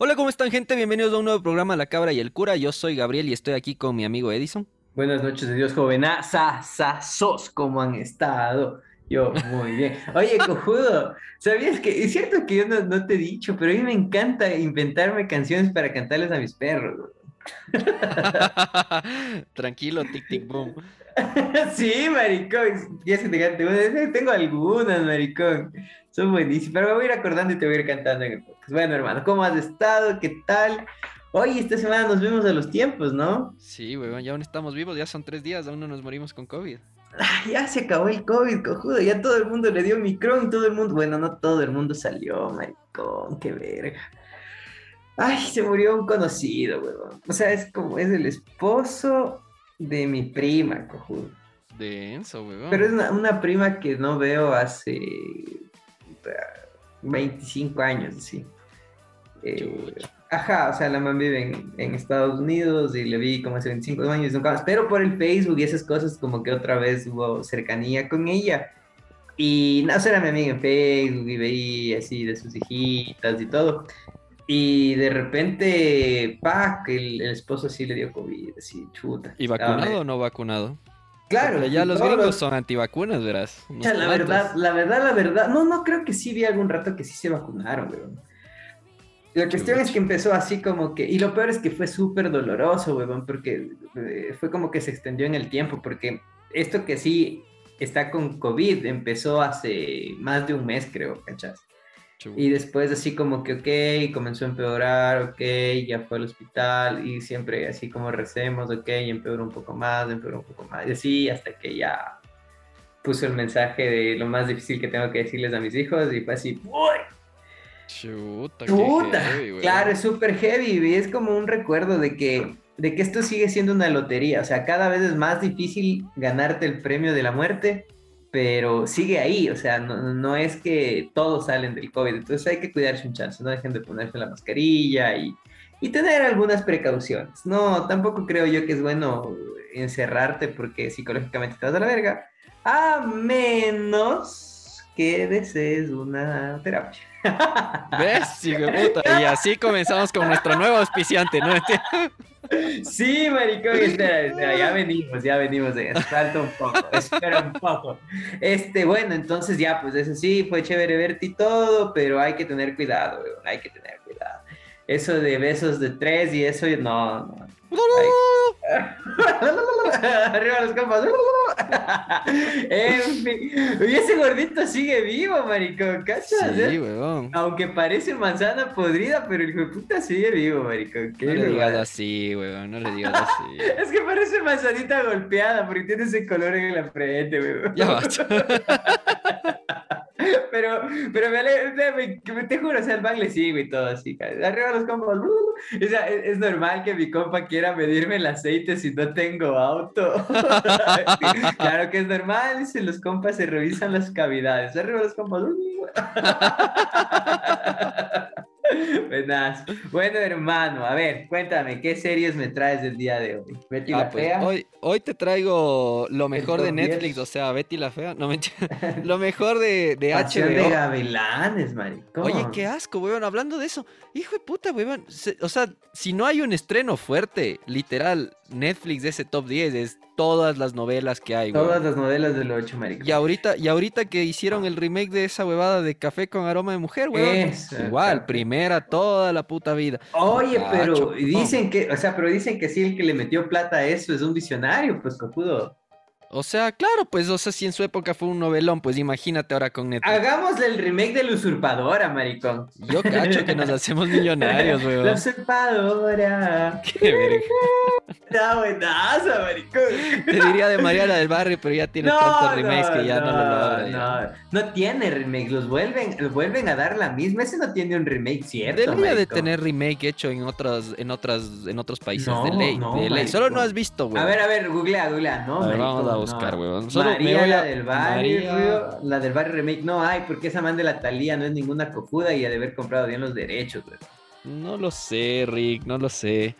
Hola, ¿cómo están gente? Bienvenidos a un nuevo programa La Cabra y el Cura. Yo soy Gabriel y estoy aquí con mi amigo Edison. Buenas noches de Dios jovenazas, ¿cómo han estado? Yo, muy bien. Oye, cojudo, ¿sabías que es cierto que yo no, te he dicho, pero a mí me encanta inventarme canciones para cantarles a mis perros? Tranquilo, tic tic boom. sí, maricón. Ya se te Tengo algunas, maricón. Son buenísimas. Pero me voy a ir acordando y te voy a ir cantando en el podcast. Bueno, hermano, ¿cómo has estado? ¿Qué tal? Hoy, esta semana nos vemos a los tiempos, ¿no? Sí, weón, ya aún estamos vivos, ya son tres días, aún no nos morimos con COVID. Ah, ya se acabó el COVID, cojudo, ya todo el mundo le dio micrón y todo el mundo, bueno, no todo el mundo salió, maricón, qué verga. Ay, se murió un conocido, weón. O sea, es como, es el esposo de mi prima, cojudo. Denso, weón. Pero es una, prima que no veo hace 25 años, así. Eh, ajá, o sea, la mamá vive en, Estados Unidos y le vi como hace 25 años, nunca más, pero por el Facebook y esas cosas, como que otra vez hubo cercanía con ella. Y no, era mi amiga en Facebook y veía así de sus hijitas y todo. Y de repente, pa, que el, esposo sí le dio COVID, así, chuta. ¿Y vacunado o no vacunado? Claro. ya los gringos son antivacunas, verás. la verdad, la verdad, la verdad. No, no creo que sí vi algún rato que sí se vacunaron, weón. La cuestión es que empezó así como que, y lo peor es que fue súper doloroso, weón, porque eh, fue como que se extendió en el tiempo, porque esto que sí está con COVID empezó hace más de un mes, creo, ¿cachas? Y después así como que, ok, comenzó a empeorar, ok, ya fue al hospital y siempre así como recemos, ok, empeoró un poco más, empeoró un poco más, y así hasta que ya puso el mensaje de lo más difícil que tengo que decirles a mis hijos y fue así, ¡Uy! Chuta, claro, es súper heavy y es como un recuerdo de que, de que esto sigue siendo una lotería, o sea, cada vez es más difícil ganarte el premio de la muerte pero sigue ahí, o sea, no, es que todos salen del COVID, entonces hay que cuidarse un chance, no dejen de ponerse la mascarilla y, y tener algunas precauciones. No, tampoco creo yo que es bueno encerrarte porque psicológicamente te vas a la verga, a menos que desees una terapia. ¿Ves? Y así comenzamos con nuestro nuevo auspiciante, ¿no? Sí, maricón, espera, ya venimos, ya venimos, falta un poco, espera un poco. Este, bueno, entonces ya, pues eso sí, fue chévere verte y todo, pero hay que tener cuidado, hay que tener cuidado. Eso de besos de tres y eso, no, no. Arriba los compas. en fin. Y ese gordito sigue vivo, maricón, ¿cachas? Sí, eh? weón. Aunque parece manzana podrida, pero el hijo de puta sigue vivo, maricón. no le digas así, weón, no le digas así. es que parece manzanita golpeada porque tiene ese color en la frente, weón. Ya basta. pero, pero me, me, te juro, o sea, el bang le sigo y todo así. Arriba los compas. O sea, es, es normal que mi compa quiera medirme el aceite si no tengo auto. claro que es normal, si los compas se revisan las cavidades. Arriba los compas. Buenas. Bueno, hermano, a ver, cuéntame, ¿qué series me traes el día de hoy? Betty la ah, pues, Fea. Hoy, hoy te traigo lo mejor de Netflix, o sea, Betty la Fea. No, lo mejor de, de HBO. de gavilanes, maricón. Oye, qué asco, weón. Hablando de eso, hijo de puta, weón. O sea, si no hay un estreno fuerte, literal, Netflix de ese top 10 es todas las novelas que hay, Todas las novelas del 8, maricón. Y ahorita, y ahorita que hicieron el remake de esa huevada de Café con aroma de mujer, weón. igual, primera toda la puta vida. Oye, pero dicen que, o sea, pero dicen que sí, el que le metió plata a eso es un visionario, pues cojudo. O sea, claro, pues, o sea, si en su época fue un novelón, pues imagínate ahora con Netflix. Hagamos el remake de La Usurpadora, maricón. Yo cacho que nos hacemos millonarios, weón. La Usurpadora. Qué verga. Está buenaza, maricón. Te diría de Mariana del Barrio, pero ya tiene tantos remakes que ya no, lo logra. No, no tiene remake, los vuelven, vuelven a dar la misma. Ese no tiene un remake, ¿cierto? Debería de tener remake hecho en otros, en otras, en otros países de ley. de ley. Solo no has visto, güey. A ver, a ver, googlea, googlea, no, vamos a buscar, weón. María, la del barrio, la del barrio remake. No hay, porque esa man de la Talía no es ninguna cojuda y ha de haber comprado bien los derechos, weón. No lo sé, Rick, no lo sé.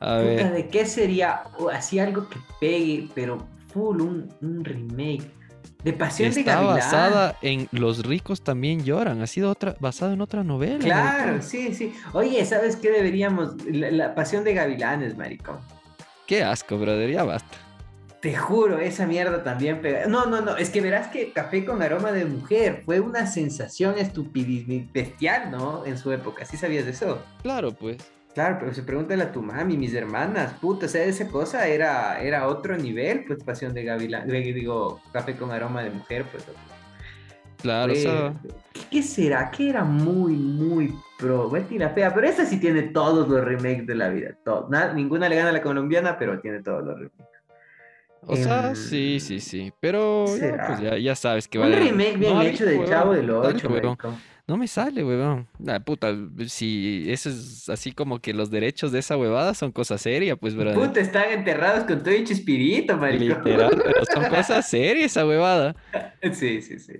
A ver. ¿De qué sería así algo que pegue, pero full un, un remake? De Pasión de Está Gavilán. basada en Los ricos también lloran. Ha sido otra, basada en otra novela. Claro, maricón. sí, sí. Oye, ¿sabes qué deberíamos? La, la Pasión de Gavilanes, maricón. Qué asco, brother. Ya basta. Te juro, esa mierda también pega. No, no, no, es que verás que Café con aroma de mujer fue una sensación estupidísima, bestial, ¿no? En su época, ¿sí sabías de eso? Claro, pues. Claro, pero se pregúntale a tu mami, mis hermanas, puta, o sea, esa cosa era, era otro nivel, pues Pasión de Gavilán, digo, Café con aroma de mujer, pues. Claro, o sea, ¿Qué, será? Que era muy, muy pro, la fea, pero esa sí tiene todos los remakes de la vida, todo. Nada- ninguna le gana a la colombiana, pero tiene todos los remakes. O sea, Em, sí, sí, sí. Pero ya, pues ya, ya sabes que Un vale. remake bien No, hecho del huevón, Chavo del dale, 8, huevón. maricón. No me sale, huevón. La puta, si eso es así como que los derechos de esa huevada son cosas serias, pues, brother. Puta, están enterrados con todo y chispirito, maricón. Literal, pero son cosas serias esa huevada. Sí, sí, sí.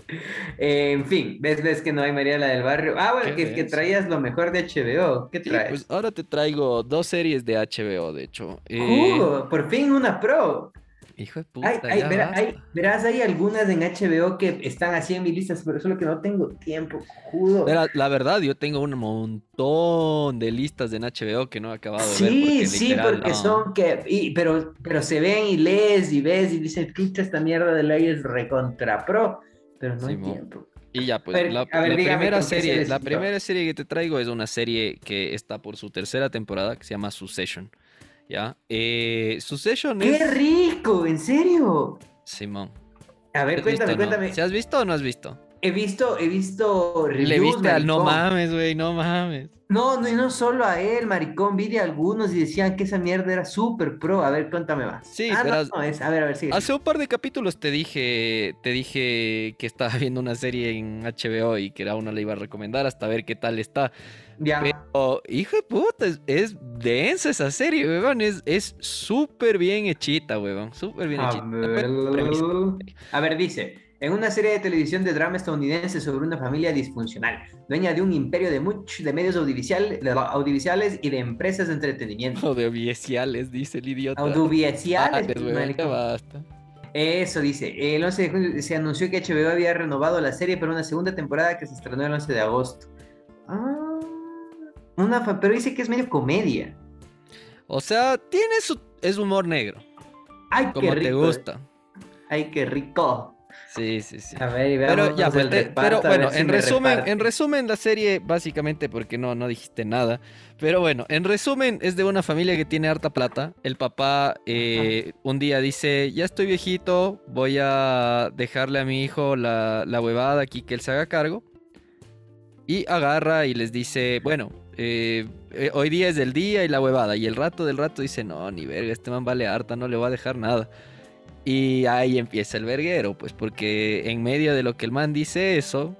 Eh, en fin, ¿ves, ves que no hay María la del Barrio? Ah, bueno, que, que traías lo mejor de HBO. ¿Qué Sí, traes? pues ahora te traigo dos series de HBO, de hecho. Eh, Jugo, por fin una pro. Hijo de puta, Hay, hay- ya verá- hay- basta. verás, hay algunas en HBO que están así en mi lista, pero solo que no tengo tiempo, judo. Verá, la verdad, yo tengo un montón de listas en HBO que no he acabado de ver. Sí, porque sí, literal, porque no. son que, y- pero, pero se ven y lees y ves y dices, pucha, esta mierda de ley es recontra pro, pero no hay Simón. tiempo. Y ya, pues, ver, la, a ver, la dígame primera serie, la primera serie que te traigo es una serie que está por su tercera temporada, que se llama Succession. ¿Ya? Eh, Succession ¡Qué es... rico! ¿En serio? Simón. A ver, ¿Has visto cuéntame, no? cuéntame. ¿Si has visto o no has visto? He visto, he visto Le viste al no mames, güey, no mames. No, no, y no solo a él, maricón, vi de algunos y decían que esa mierda era súper pro. A ver, cuéntame más. Sí, ah, no, no, es, a ver, a ver, sigue. Hace un par de capítulos te dije, te dije que estaba viendo una serie en HBO y que era una le iba a recomendar hasta ver qué tal está. Ya. Pero, hijo de puta, es, es densa esa serie, weón. Es es súper bien hechita, weón. Súper bien A hechita. ver, a ver, dice, en una serie de televisión de drama estadounidense sobre una familia disfuncional, dueña de un imperio de, much- de medios audiovisual- de audiovisuales y de empresas de entretenimiento. Audiovisuales, dice el idiota. Audiovisuales, basta. Eso dice, el 11 de junio se anunció que HBO había renovado la serie para una segunda temporada que se estrenó el 11 de agosto. Ah, una, pero dice que es medio comedia. O sea, tiene su. Es humor negro. Ay, qué Como rico. te gusta. Ay, qué rico. Sí, sí, sí. A ver, y veamos Pero ya, pues, el te- reparto, pero bueno, si en me resumen, en resumen la serie básicamente porque no no dijiste nada, pero bueno, en resumen es de una familia que tiene harta plata. El papá eh, un día dice ya estoy viejito, voy a dejarle a mi hijo la, la huevada aquí que él se haga cargo y agarra y les dice bueno eh, eh, hoy día es del día y la huevada y el rato del rato dice no ni verga este man vale harta no le voy a dejar nada. Y ahí empieza el verguero, pues porque en medio de lo que el man dice eso,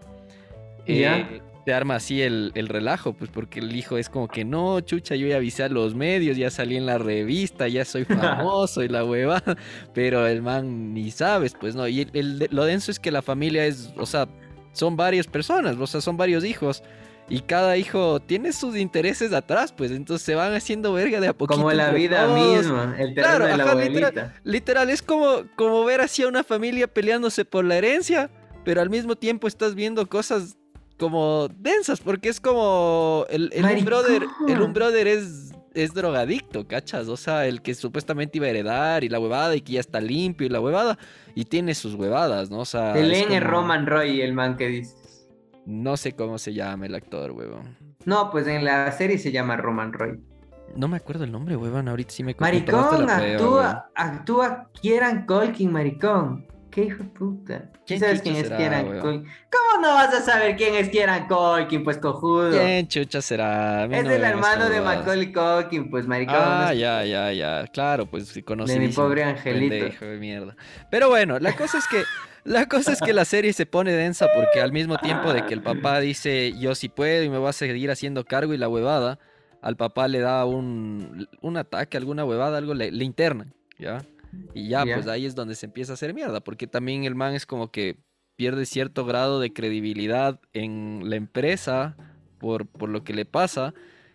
eh, Ya. te arma así el, el relajo, pues porque el hijo es como que no, chucha, yo ya avisé a los medios, ya salí en la revista, ya soy famoso y la huevada, pero el man ni sabes, pues no. Y el- el- lo denso es que la familia es, o sea, son varias personas, o sea, son varios hijos. Y cada hijo tiene sus intereses atrás, pues entonces se van haciendo verga de a poquito. Como la vida todos. misma, el terreno Claro, de la ajá, abuelita. literal. Literal, es como, como ver así a una familia peleándose por la herencia, pero al mismo tiempo estás viendo cosas como densas, porque es como el, el un brother, el un brother es, es drogadicto, ¿cachas? O sea, el que supuestamente iba a heredar y la huevada y que ya está limpio y la huevada, y tiene sus huevadas, ¿no? O sea, El N como- Roman Roy, el man que dices. No sé cómo se llama el actor, huevón. No, pues en la serie se llama Roman Roy. No me acuerdo el nombre, huevón, ahorita sí me la Maricón, prueba, actúa, actúa Kieran Colkin, maricón. Qué hijo de puta. ¿Quién ¿Quién sabes quién es será, Kieran weón? Colkin? ¿Cómo no vas a saber quién es Kieran Colkin, pues cojudo? ¿Quién chucha será? Es no el hermano de. Macaulay Culkin, pues maricón. Ah, es- ya, ya, ya. Claro, pues conocí. De mi pobre angelito. Hijo de mierda. Pero bueno, la cosa es que. La cosa es que la serie se pone densa porque al mismo tiempo de que el papá dice yo sí puedo y me voy a seguir haciendo cargo y la huevada, al papá le da un, un ataque, alguna huevada, algo le, le internan, ¿ya? Y ya, pues ahí es donde se empieza a hacer mierda, porque también el man es como que pierde cierto grado de credibilidad en la empresa por, por lo que le pasa.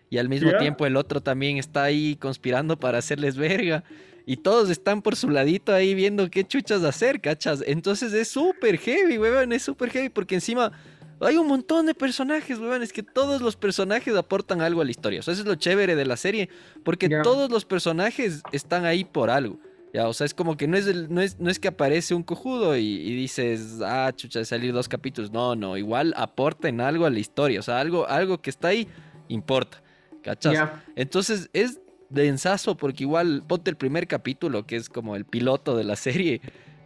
Y al mismo tiempo el otro también está ahí conspirando para hacerles verga. Y todos están por su ladito ahí viendo qué chuchas hacer, ¿cachas? Entonces es súper heavy, weón, es súper heavy porque encima hay un montón de personajes, weón, es que todos los personajes aportan algo a la historia. O sea, eso es lo chévere de la serie, porque todos los personajes están ahí por algo. Ya, o sea, es como que no es, no es, no es que aparece un cojudo y, dices, ah, chucha, de salir dos capítulos. No, no, igual aporten algo a la historia. O sea, algo, algo que está ahí importa. ¿Cachas? Entonces es densazo porque igual ponte el primer capítulo, que es como el piloto de la serie.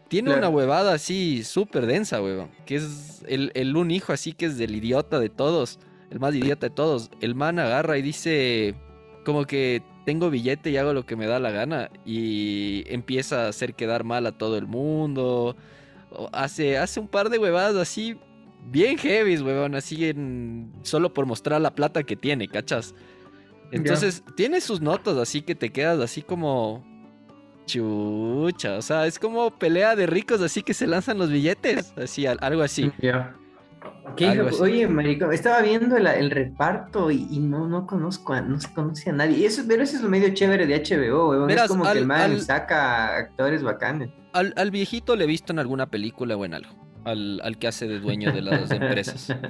Tiene una huevada así súper densa, huevón. Que es el, el, un hijo así que es del idiota de todos. El más idiota de todos. El man agarra y dice como que tengo billete y hago lo que me da la gana. Y empieza a hacer quedar mal a todo el mundo. Hace, hace un par de huevadas así bien heavy, huevón. Así en, solo por mostrar la plata que tiene, ¿cachas? Entonces, tiene sus notas así que te quedas así como. Chucha, o sea, es como pelea de ricos así que se lanzan los billetes, así, algo así. Oye, marico, estaba viendo el, reparto y, no, no conozco, no se conoce a nadie. eso, pero eso es lo medio chévere de HBO, es como que el man saca actores bacanes. Al, al viejito le he visto en alguna película o en algo al, al, que hace de dueño de las empresas.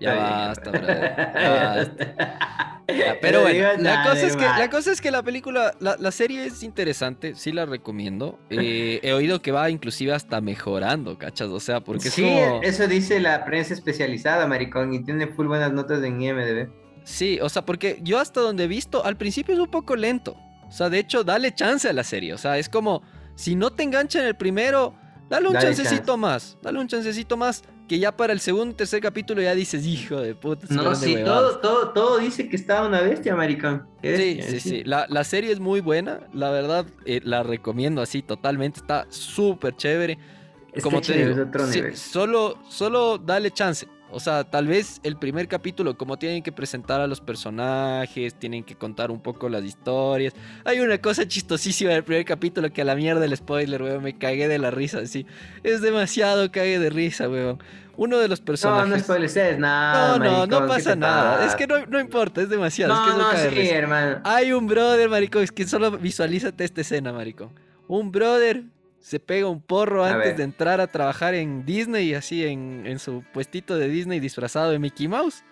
Ya basta, basta. pero bueno, la cosa, es que, la cosa es que la película, la, la serie es interesante, sí la recomiendo. Eh, he oído que va inclusive hasta mejorando, ¿cachas? O sea, porque sí, eso dice la prensa especializada, maricón, y tiene full buenas notas en IMDb. Sí, o sea, porque yo hasta donde he visto, al principio es un poco lento. O sea, de hecho, dale chance a la serie. O sea, es como, si no te engancha en el primero, Dale un chancecito más, dale un chancecito más, que ya para el segundo y tercer capítulo ya dices, hijo de puta. No, sí, todo, todo, todo dice que está una bestia, maricón. Sí, sí, sí, La, serie es muy buena, la verdad, eh, la recomiendo así totalmente, está súper chévere. Como te digo, solo, solo dale chance. O sea, tal vez el primer capítulo, como tienen que presentar a los personajes, tienen que contar un poco las historias. Hay una cosa chistosísima del primer capítulo que a la mierda el spoiler, weón, me cagué de la risa, así. Es demasiado cagué de risa, weón. Uno de los personajes. No, no spoilers nada. No, no, no pasa nada. Es que no, no, importa, es demasiado. No, es que no, sí, hermano. Hay un brother, maricón, es que solo visualízate esta escena, maricón. Un brother se pega un porro antes de entrar a trabajar en Disney, así en, en, su puestito de Disney disfrazado de Mickey Mouse.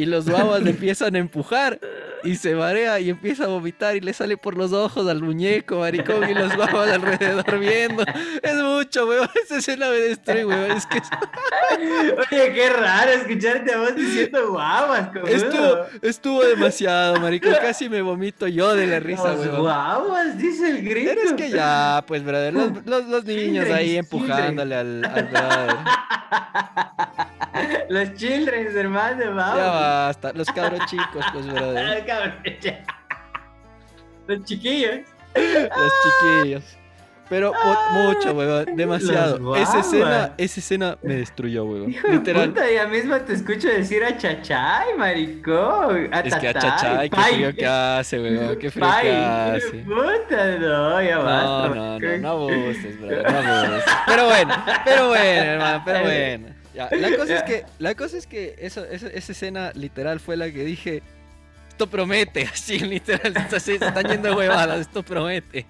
Y los guaguas le empiezan a empujar y se marea y empieza a vomitar y le sale por los ojos al muñeco, maricón, y los guaguas alrededor viendo. Es mucho, weón. Esa escena me destruye, weón. Es que Oye, qué raro escucharte a vos diciendo guaguas. Estuvo, estuvo demasiado, maricón. Casi me vomito yo de la risa, los Guaguas, dice el grito. Pero es que ya, pues, brother, los, los, los niños ahí empujándole al, al brother. Los children, hermano, vamos. Ya basta, los cabros chicos, pues, brother. los chiquillos. Los chiquillos. Pero mucho, weón, demasiado. Esa escena, esa escena me destruyó, weón. Literal. Puta, ya mismo te escucho decir a Chachay, maricón. es que a Chachay, qué frío que hace, weón. Qué frío que hace. Puta, no, ya va. No, no, no, no abuses, bro, no abuses. Pero bueno, pero bueno, hermano, pero bueno. La cosa es que, la cosa es que eso, esa, esa escena literal fue la que dije, esto promete, así literal, se están yendo huevadas, esto promete.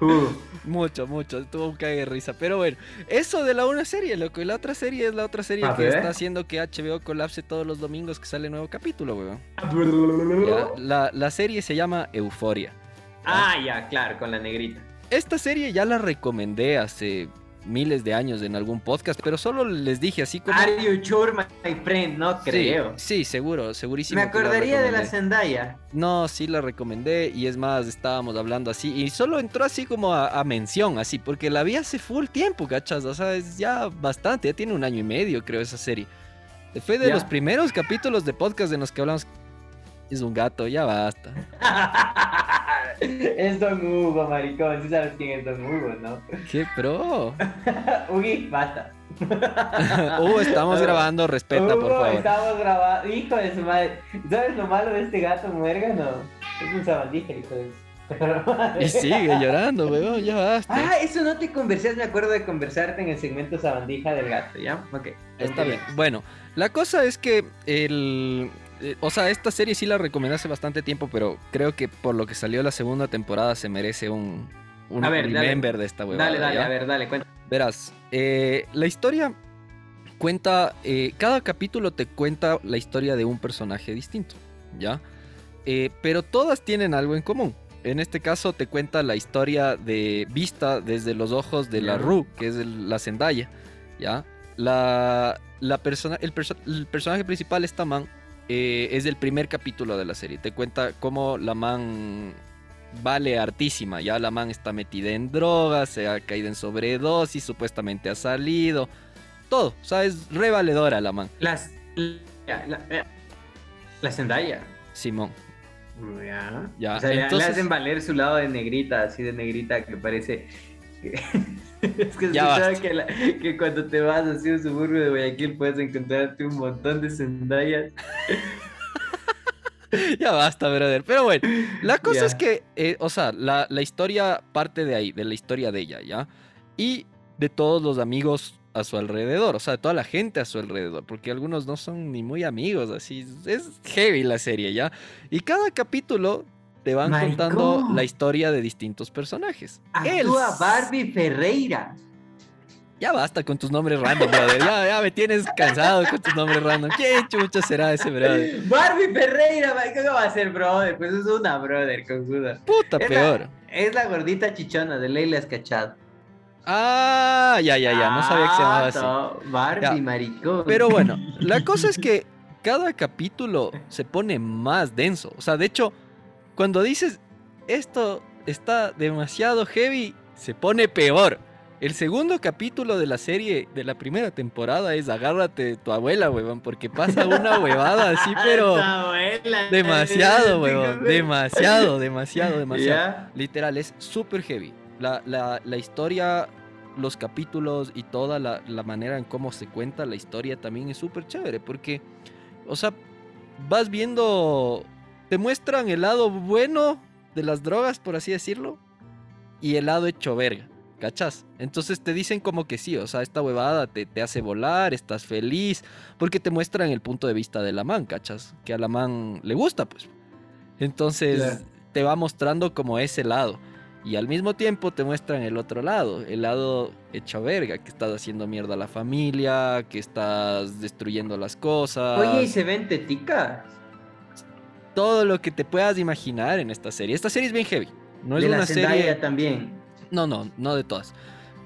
Uh. Mucho, mucho, tuvo un cague de risa. Pero bueno, eso de la una serie, lo que la otra serie es la otra serie que está haciendo que HBO colapse todos los domingos que sale nuevo capítulo, weón. la, la, serie se llama Euforia. Ah, ya, claro, con la negrita. Esta serie ya la recomendé hace miles de años en algún podcast, pero solo les dije así como... Are you sure, my friend? No creo. Sí, seguro, segurísimo. Me acordaría de la Zendaya. No, sí la recomendé y es más, estábamos hablando así y solo entró así como a, mención, así, porque la vi hace full tiempo, ¿cachas? O sea, es ya bastante, ya tiene un año y medio creo esa serie. Fue de los primeros capítulos de podcast en los que hablamos es un gato, ya basta. es Don Hugo, maricón. Sí sabes quién es Don Hugo, ¿no? ¡Qué pro! Ugi, basta. uh, estamos grabando, respeta, por favor. Estamos grabando. Hijo de su madre. ¿Sabes lo malo de este gato muérgano? Es un sabandija, hijo de su y sigue llorando, weón, ya basta. Ah, eso no te conversé, me acuerdo de conversarte en el segmento sabandija del gato, ¿ya? Ok. Está bien. Bueno, la cosa es que el eh, o sea, esta serie sí la recomendé hace bastante tiempo, pero creo que por lo que salió la segunda temporada se merece un, un A ver, dale. remember de esta huevada. Dale, dale, ¿ya? a ver, dale, cuenta. Verás, eh, la historia cuenta, eh, cada capítulo te cuenta la historia de un personaje distinto, ¿ya? Pero todas tienen algo en común. En este caso te cuenta la historia de vista desde los ojos de la Ya. Ru, que es el- la Zendaya, ¿ya? La, la persona, el, perso- el personaje principal, esta man, eh, es del primer capítulo de la serie. Te cuenta cómo la man vale hartísima. Ya la man está metida en drogas, se ha caído en sobredosis, supuestamente ha salido. Todo, o sea, es re valedora la man. Las. La, la, eh, la Zendaya. Simón. Ya. Ya, O sea, le- le entonces- hacen valer su lado de negrita, así de negrita que parece. Es que escuchaba que, la- que cuando te vas así a un suburbio de Guayaquil puedes encontrarte un montón de Zendayas. ya basta, brother. Pero bueno, la cosa Ya. es que, eh, o sea, la, la historia parte de ahí, de la historia de ella, ¿ya? Y de todos los amigos a su alrededor, o sea, de toda la gente a su alrededor, porque algunos no son ni muy amigos, así. Es heavy la serie, ¿ya? Y cada capítulo te van contando la historia de distintos personajes. Actúa Barbie Ferreira. Ya basta con tus nombres random, brother. Ya, ya me tienes cansado con tus nombres random. ¿Quién chucha será ese brother? Barbie Ferreira, ¿cómo va a ser brother? Pues es una brother, conjuda. Puta, Es peor. la, es la gordita chichona de Leila Escachado. Ah, ya, ya, ya. No sabía que se llamaba así. Ah, no, Barbie, Ya. maricón. Pero bueno, la cosa es que cada capítulo se pone más denso. O sea, de hecho, cuando dices esto está demasiado heavy, se pone peor. El segundo capítulo de la serie de la primera temporada es Agárrate de tu abuela, huevón, porque pasa una huevada así, pero abuela, demasiado, eh, huevón, demasiado, demasiado, demasiado. Ya. Literal, es súper heavy. La, la- la historia, los capítulos y toda la, la manera en cómo se cuenta la historia también es súper chévere. Porque, o sea, vas viendo, te muestran el lado bueno de las drogas, por así decirlo, y el lado hecho verga. ¿Cachas? Entonces te dicen como que sí, o sea, esta huevada te, te hace volar, estás feliz, porque te muestran el punto de vista de la man, ¿cachas? Que a la man le gusta, pues. Entonces te va mostrando como ese lado. Y al mismo tiempo te muestran el otro lado, el lado hecho verga, que estás haciendo mierda a la familia, que estás destruyendo las cosas. Oye, ¿y se ven teticas? Todo lo que te puedas imaginar en esta serie. Esta serie es bien heavy. No es de la una Zendaya serie. también. No, no, no de todas.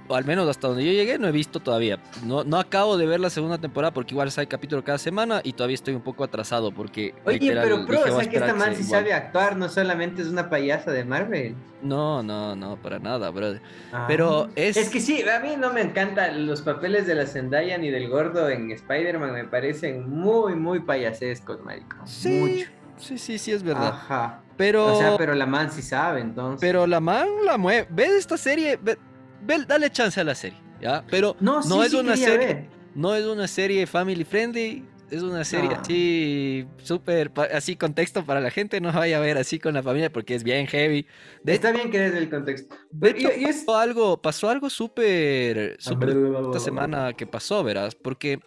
O al menos hasta donde yo llegué no he visto todavía. No, no acabo de ver la segunda temporada porque igual sale capítulo cada semana y todavía estoy un poco atrasado porque... Oye, literal, pero pro, dije, o voy a sea que esta man que sí igual. sabe actuar, no solamente es una payasa de Marvel. No, no, no, para nada, brother. Ah. Pero es... Es que sí, a mí no me encantan los papeles de la Zendaya ni del gordo en Spider-Man, me parecen muy, muy payasescos, marico. Sí, Mucho. Sí, sí, sí, es verdad. Ajá. Pero... O sea, pero la man sí sabe, entonces. Pero la man la mueve. Ve esta serie, ve- ve- dale chance a la serie, ¿ya? Pero no, sí, no es sí una serie, ver. no es una serie family friendly, es una serie No. así súper así contexto para la gente, no vaya a ver así con la familia porque es bien heavy. De Está bien que des el contexto. De hecho, es- pasó algo, pasó algo súper, súper esta Esta semana que pasó, verás, porque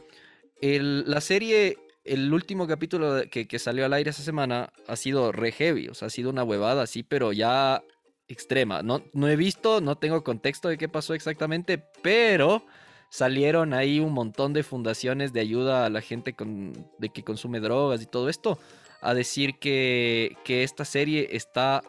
el- la serie, el último capítulo que, que salió al aire esa semana ha sido re heavy, o sea, ha sido una huevada así, pero ya extrema. No, no he visto, no tengo contexto de qué pasó exactamente, pero salieron ahí un montón de fundaciones de ayuda a la gente con, de que consume drogas y todo esto a decir que, que esta serie está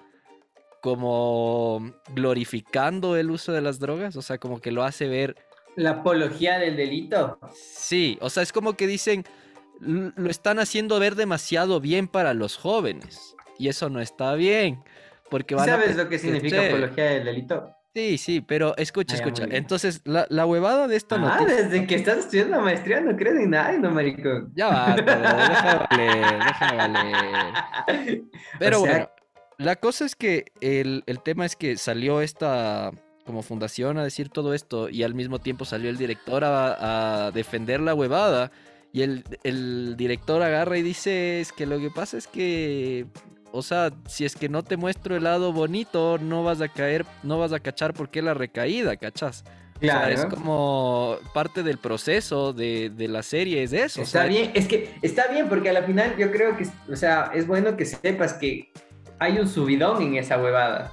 como glorificando el uso de las drogas, o sea, como que lo hace ver La apología del delito. Sí, o sea, es como que dicen, "L- lo están haciendo ver demasiado bien para los jóvenes. Y eso no está bien. Porque van ¿Sabes lo que significa Sí, apología del delito? Sí, sí, pero escucha, Ah, escucha. Entonces, la, la huevada de esta Ah, noticia. desde que estás estudiando maestría no crees en nada, no, marico. Ya va, déjame valer, déjame valer. Pero O sea- bueno, la cosa es que el, el tema es que salió esta como fundación a decir todo esto y al mismo tiempo salió el director a, a defender la huevada y el, el director agarra y dice es que lo que pasa es que, o sea, si es que no te muestro el lado bonito, no vas a caer, no vas a cachar por qué la recaída, ¿cachas? Claro. es como parte del proceso de, la serie, es eso. Está bien, es que está bien, porque a la final yo creo que, o sea, es bueno que sepas que hay un subidón en esa huevada.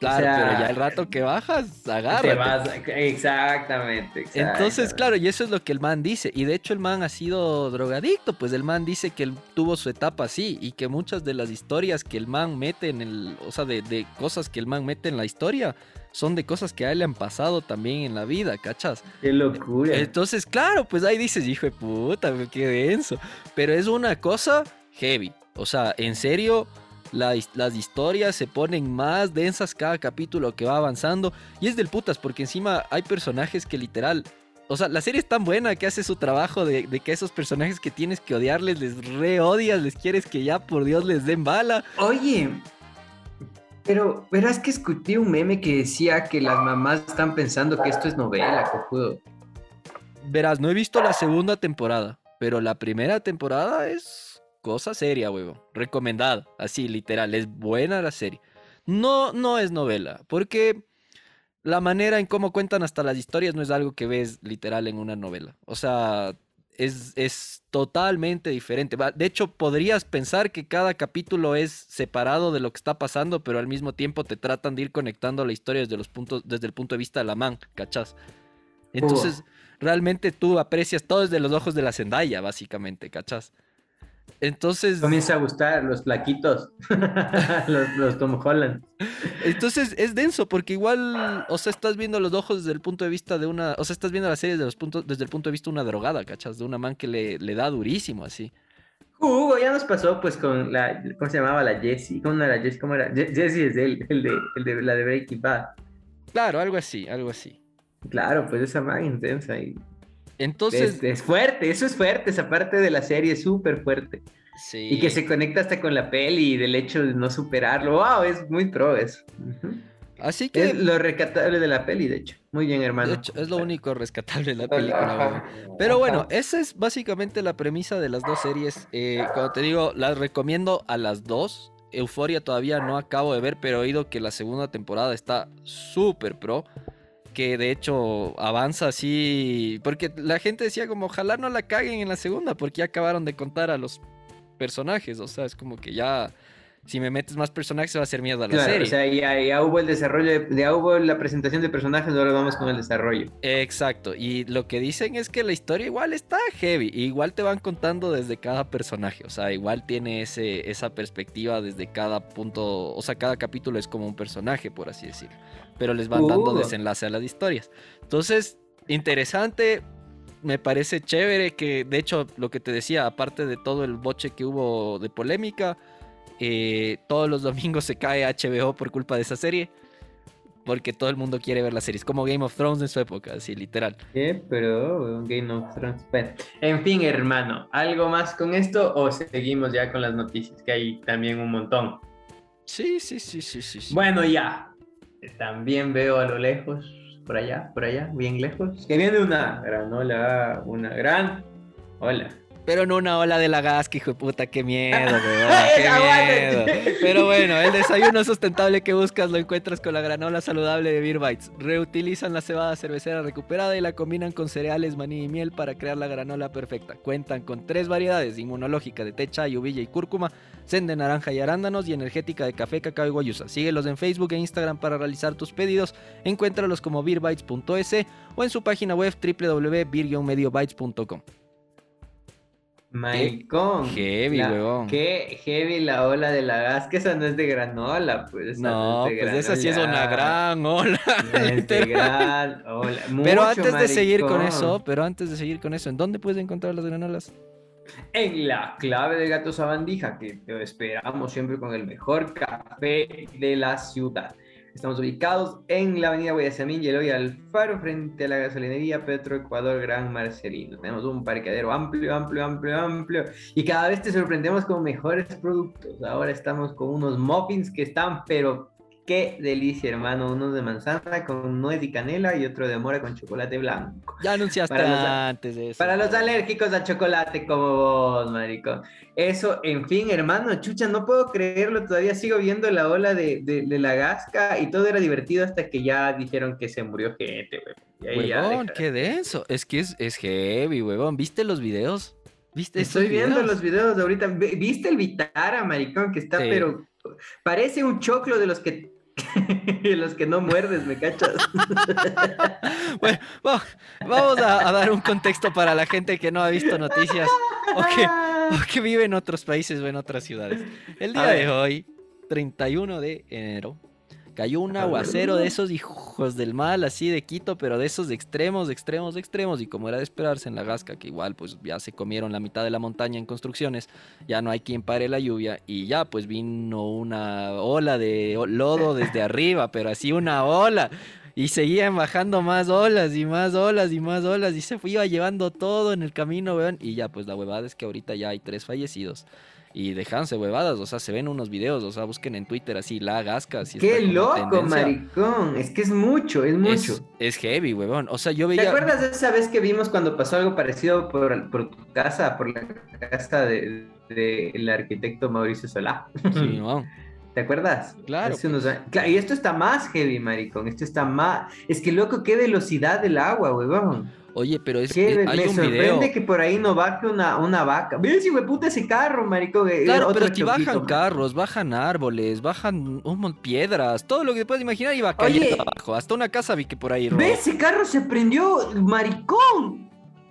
Claro, pero ya el rato que bajas, agárrate. exactamente, Entonces, claro, y eso es lo que el man dice. Y de hecho el man ha sido drogadicto, pues el man dice que él tuvo su etapa así y que muchas de las historias que el man mete en el, o sea, de, cosas que el man mete en la historia, son de cosas que a él le han pasado también en la vida, ¿cachas? Qué locura. Entonces, claro, pues ahí dices, hijo de puta, qué denso. Pero es una cosa heavy. O sea, en serio, las historias se ponen más densas cada capítulo que va avanzando. Y es del putas, porque encima hay personajes que literal. O sea, la serie es tan buena que hace su trabajo de, que esos personajes que tienes que odiarles, les re odias, les quieres que ya por Dios les den bala. Oye, pero verás que escuché un meme que decía que las mamás están pensando que esto es novela, cojudo. Verás, no he visto la segunda temporada, pero la primera temporada es cosa seria, huevo. Recomendada, así literal, es buena la serie. No, no es novela, porque la manera en cómo cuentan hasta las historias no es algo que ves literal en una novela. O sea, es, es, totalmente diferente. De hecho, podrías pensar que cada capítulo es separado de lo que está pasando, pero al mismo tiempo te tratan de ir conectando la historia desde, los puntos, desde el punto de vista de la man, ¿cachás? Entonces, realmente tú aprecias todo desde los ojos de la Zendaya, básicamente, ¿cachás? Entonces. Comienza a gustar los plaquitos, los, Tom Holland. Entonces es denso, porque igual, o sea, estás viendo los ojos desde el punto de vista de una. O sea, estás viendo la serie desde, los puntos, desde el punto de vista de una drogada, ¿cachas? De una man que le, le da durísimo así. Hugo, ya nos pasó pues con la. ¿Cómo se llamaba? La Jessie. ¿Cómo era la Jessie? ¿Cómo era? Jessie es el, de, el de la de Breaking Bad. Claro, algo así, algo así. Claro, pues esa man intensa y entonces. Es, fuerte, eso es fuerte, esa parte de la serie es súper fuerte. Sí. Y que se conecta hasta con la peli y del hecho de no superarlo. ¡Wow! Es muy pro eso. Así que. Es lo rescatable de la peli, de hecho. Muy bien, hermano. De hecho, es lo único rescatable de la película. Pero bueno, esa es básicamente la premisa de las dos series. Eh, cuando te digo, las recomiendo a las dos. Euforia todavía no acabo de ver, pero he oído que la segunda temporada está súper pro que de hecho avanza así, porque la gente decía como ojalá no la caguen en la segunda, porque ya acabaron de contar a los personajes, o sea, es como que ya si me metes más personajes va a ser miedo a la serie. O sea, ya, hubo el desarrollo, ya hubo la presentación de personajes, ahora vamos con el desarrollo. Exacto, y lo que dicen es que la historia igual está heavy, igual te van contando desde cada personaje, o sea, igual tiene ese, esa perspectiva desde cada punto, o sea, cada capítulo es como un personaje, por así decirlo, pero les van dando uh. desenlace a las historias. Entonces, interesante, me parece chévere que, de hecho, lo que te decía, aparte de todo el boche que hubo de polémica, eh, todos los domingos se cae HBO por culpa de esa serie. Porque todo el mundo quiere ver la serie. Es como Game of Thrones en su época, así literal. ¿Qué? Pero Game of Thrones. en fin, hermano, ¿algo más con esto o seguimos ya con las noticias? Que hay también un montón. Sí, sí, sí, sí, sí. Bueno, ya. También veo a lo lejos, por allá, por allá, bien lejos, que viene una gran hola, una gran hola. Pero no una ola de la gas, que hijo de puta, qué miedo, weón, qué miedo. Pero bueno, el desayuno sustentable que buscas lo encuentras con la granola saludable de Beer Bites. Reutilizan la cebada cervecera recuperada y la combinan con cereales, maní y miel para crear la granola perfecta. Cuentan con tres variedades, inmunológica de techa, lluvia y cúrcuma, zen de naranja y arándanos y energética de café, cacao y guayusa. Síguelos en Facebook e Instagram para realizar tus pedidos. Encuéntralos como beerbites.es o en su página web www.beer-mediobytes.com. Maricón. Heavy, weón. Qué heavy la ola de la gas, que esa no es de granola, pues. no, pues esa sí es una gran ola. gran ola. pero antes de seguir con eso, pero antes de seguir con eso, ¿en dónde puedes encontrar las granolas? En la clave de Gato Sabandija, que te esperamos siempre con el mejor café de la ciudad. Estamos ubicados en la avenida Guayasamín y Alfaro, frente a la gasolinería Petro Ecuador Gran Marcelino. Tenemos un parqueadero amplio, amplio, amplio, amplio. Y cada vez te sorprendemos con mejores productos. Ahora estamos con unos muffins que están, pero Qué delicia, hermano. Uno de manzana con nuez y canela y otro de mora con chocolate blanco. Ya anunciaste antes de eso. Para los alérgicos al chocolate como vos, maricón. Eso, en fin, hermano, chucha, no puedo creerlo. Todavía sigo viendo la ola de, de, la gasca y todo era divertido hasta que ya dijeron que se murió gente, güey. Huevón, qué denso. Es que es, es heavy, huevón. ¿Viste los videos? ¿Viste Estoy viendo los videos de ahorita. ¿Viste el Vitara, maricón? Que está, pero parece un choclo de los que los que no muerdes, ¿me cachas? bueno, vamos a, dar un contexto para la gente que no ha visto noticias o que, vive en otros países o en otras ciudades. El día de hoy, 31 de enero, Cayó un aguacero de esos hijos del mal, así de Quito, pero de esos de extremos, de extremos, de extremos. Y como era de esperarse en la Gasca, que igual pues ya se comieron la mitad de la montaña en construcciones, ya no hay quien pare la lluvia. Y ya pues vino una ola de lodo desde arriba, pero así una ola. Y seguían bajando más olas y más olas y más olas. Y se iba llevando todo en el camino, weón. Y ya pues la huevada es que ahorita ya hay tres fallecidos y dejanse huevadas, o sea, se ven unos videos, o sea, busquen en Twitter así la gasca. Qué loco, maricón, es que es mucho, es mucho. Es, heavy, huevón, o sea, yo veía... ¿Te acuerdas de esa vez que vimos cuando pasó algo parecido por, por tu casa, por la casa del de, arquitecto Mauricio Solá? Sí, ¿Te acuerdas? Claro, pues. claro. Y esto está más heavy, maricón. Esto está más. Es que loco, qué velocidad del agua, huevón. Oye, pero es que hay me sorprende que por ahí no baje una, una vaca. Ve si puta ese carro, marico. Eh, claro, pero si bajan carros, bajan árboles, bajan un piedras, todo lo que te puedes imaginar iba cayendo abajo. Hasta una casa vi que por ahí. Ve, ese carro se prendió, maricón.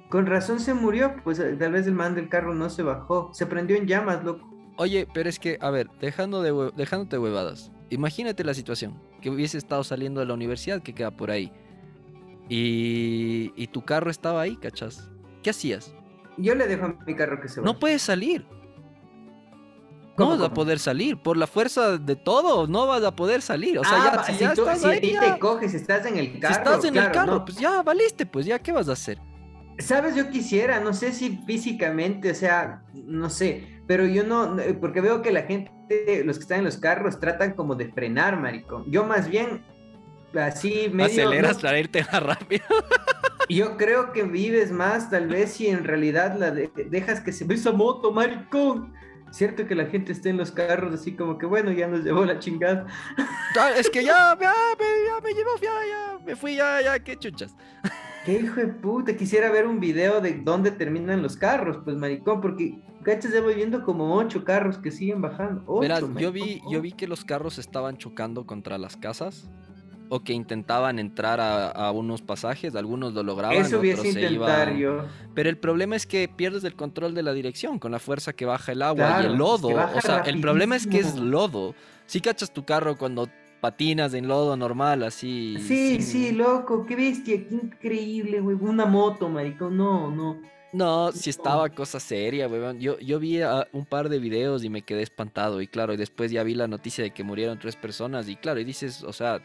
Con razón se murió, pues eh, tal vez el man del carro no se bajó. Se prendió en llamas, loco. Oye, pero es que, a ver, dejando de dejándote huevadas. Imagínate la situación, que hubiese estado saliendo de la universidad que queda por ahí y, tu carro estaba ahí, ¿cachas? ¿Qué hacías? Yo le dejo a mi carro que se vaya. No puedes salir. No vas a poder salir. Por la fuerza de todo, no vas a poder salir. O sea, ya, ah, si, ya estás si a ti te coges, estás en el carro. Si estás en el carro, pues ya valiste, pues ya, ¿qué vas a hacer? Sabes, yo quisiera, no sé si físicamente, o sea, no sé, pero yo no, porque veo que la gente, los que están en los carros, tratan como de frenar, maricón. Yo más bien así medio... Aceleras para irte más rápido. Yo creo que vives más, tal vez, si en realidad la dejas que se ve esa moto, maricón. Cierto que la gente esté en los carros así como que, bueno, ya nos llevó la chingada. Ah, es que ya, ya, me, llevó, ya, ya, me fui, ya, ya, qué chuchas. Qué hijo de puta, quisiera ver un video de dónde terminan los carros, pues maricón, porque cachas, ya voy viendo como ocho carros que siguen bajando. Verás, yo vi, yo vi que los carros estaban chocando contra las casas o que intentaban entrar a, unos pasajes, algunos lo lograban. Eso hubiese intentar yo. Pero el problema es que pierdes el control de la dirección con la fuerza que baja el agua y el lodo. o sea, el problema es que es lodo. Si cachas tu carro cuando patinas en lodo normal, así. Sí, sí, loco, qué bestia, qué increíble, güey. Una moto, marico, no, no. No, si estaba cosa seria, weón. Yo, yo vi un par de videos y me quedé espantado. Y claro, y después ya vi la noticia de que murieron tres personas. Y claro, y dices, o sea,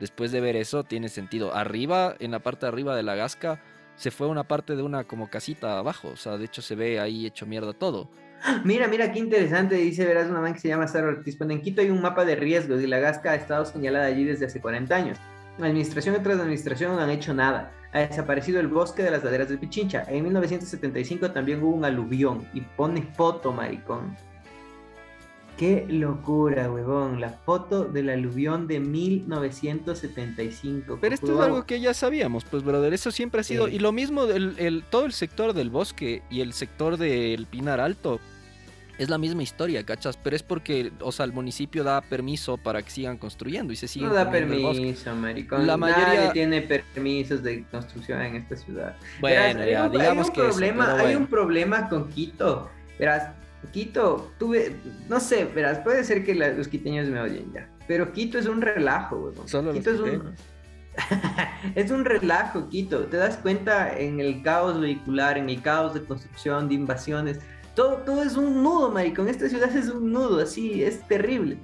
Después de ver eso, tiene sentido. Arriba, en la parte de arriba de la gasca, se fue una parte de una como casita abajo. O sea, de hecho se ve ahí hecho mierda todo. Mira, mira qué interesante, dice, verás una man que se llama Sara Ortiz. en Quito hay un mapa de riesgos y la gasca ha estado señalada allí desde hace 40 años. Administración tras administración no han hecho nada. Ha desaparecido el bosque de las laderas del Pichincha. En 1975 también hubo un aluvión y pone foto, maricón. Qué locura, huevón. La foto del aluvión de 1975. Pero esto es algo que ya sabíamos, pues, brother. Eso siempre ha sido. Y lo mismo, el, todo el sector del bosque y el sector del Pinar Alto. Es la misma historia, ¿cachas? Pero es porque, o sea, el municipio da permiso para que sigan construyendo y se siguen No da permiso, maricón. La mayoría tiene permisos de construcción en esta ciudad. Bueno, ya, digamos que problema, hay un problema con Quito. Verás, Quito, tuve, no sé, verás, puede ser que los quiteños me oyen ya, pero Quito es un relajo, güey. Solo Quito es un... es un relajo, Quito. Te das cuenta en el caos vehicular, en el caos de construcción, de invasiones. Todo, todo es un nudo, maricón. Esta ciudad es un nudo, así, es terrible.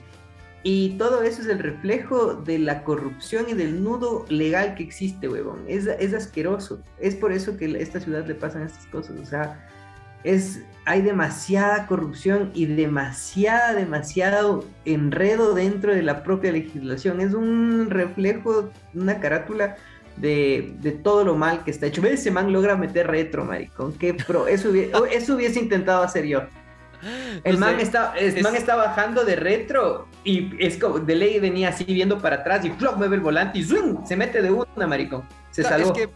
Y todo eso es el reflejo de la corrupción y del nudo legal que existe, huevón. Es, es asqueroso. Es por eso que a esta ciudad le pasan estas cosas. O sea, es, hay demasiada corrupción y demasiada, demasiado enredo dentro de la propia legislación. Es un reflejo, una carátula de, de todo lo mal que está hecho. Ese man logra meter retro, maricón. Qué pro. Eso, hubiese, eso hubiese intentado hacer yo. El, man, está, el man está bajando de retro y es como de ley venía así viendo para atrás y ¡floc! mueve el volante y ¡zoom! se mete de una, maricón. Se salvó. Es que,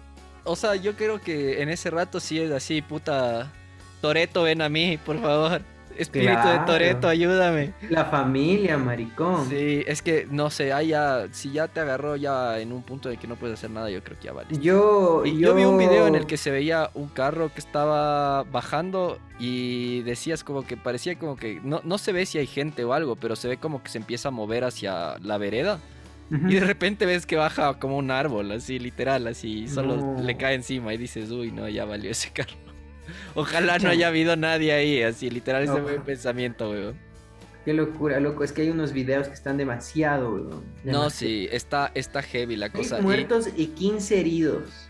o sea, yo creo que en ese rato sí es así, puta. Toreto, ven a mí, por favor. Espíritu de Toreto, ayúdame. La familia, maricón. Sí, es que no sé, ahí ya, si ya te agarró ya en un punto de que no puedes hacer nada, yo creo que ya vale. Yo, yo... yo vi un video en el que se veía un carro que estaba bajando y decías como que parecía como que no, no se ve si hay gente o algo, pero se ve como que se empieza a mover hacia la vereda. Y de repente ves que baja como un árbol, así literal, así, solo le cae encima y dices, uy, no, ya valió ese carro. Ojalá no haya habido nadie ahí, así, literal, ese fue pensamiento, weón. Qué locura, loco. Es que hay unos videos que están demasiado, weón. No, sí, está, está heavy la cosa. 6 muertos y 15 heridos.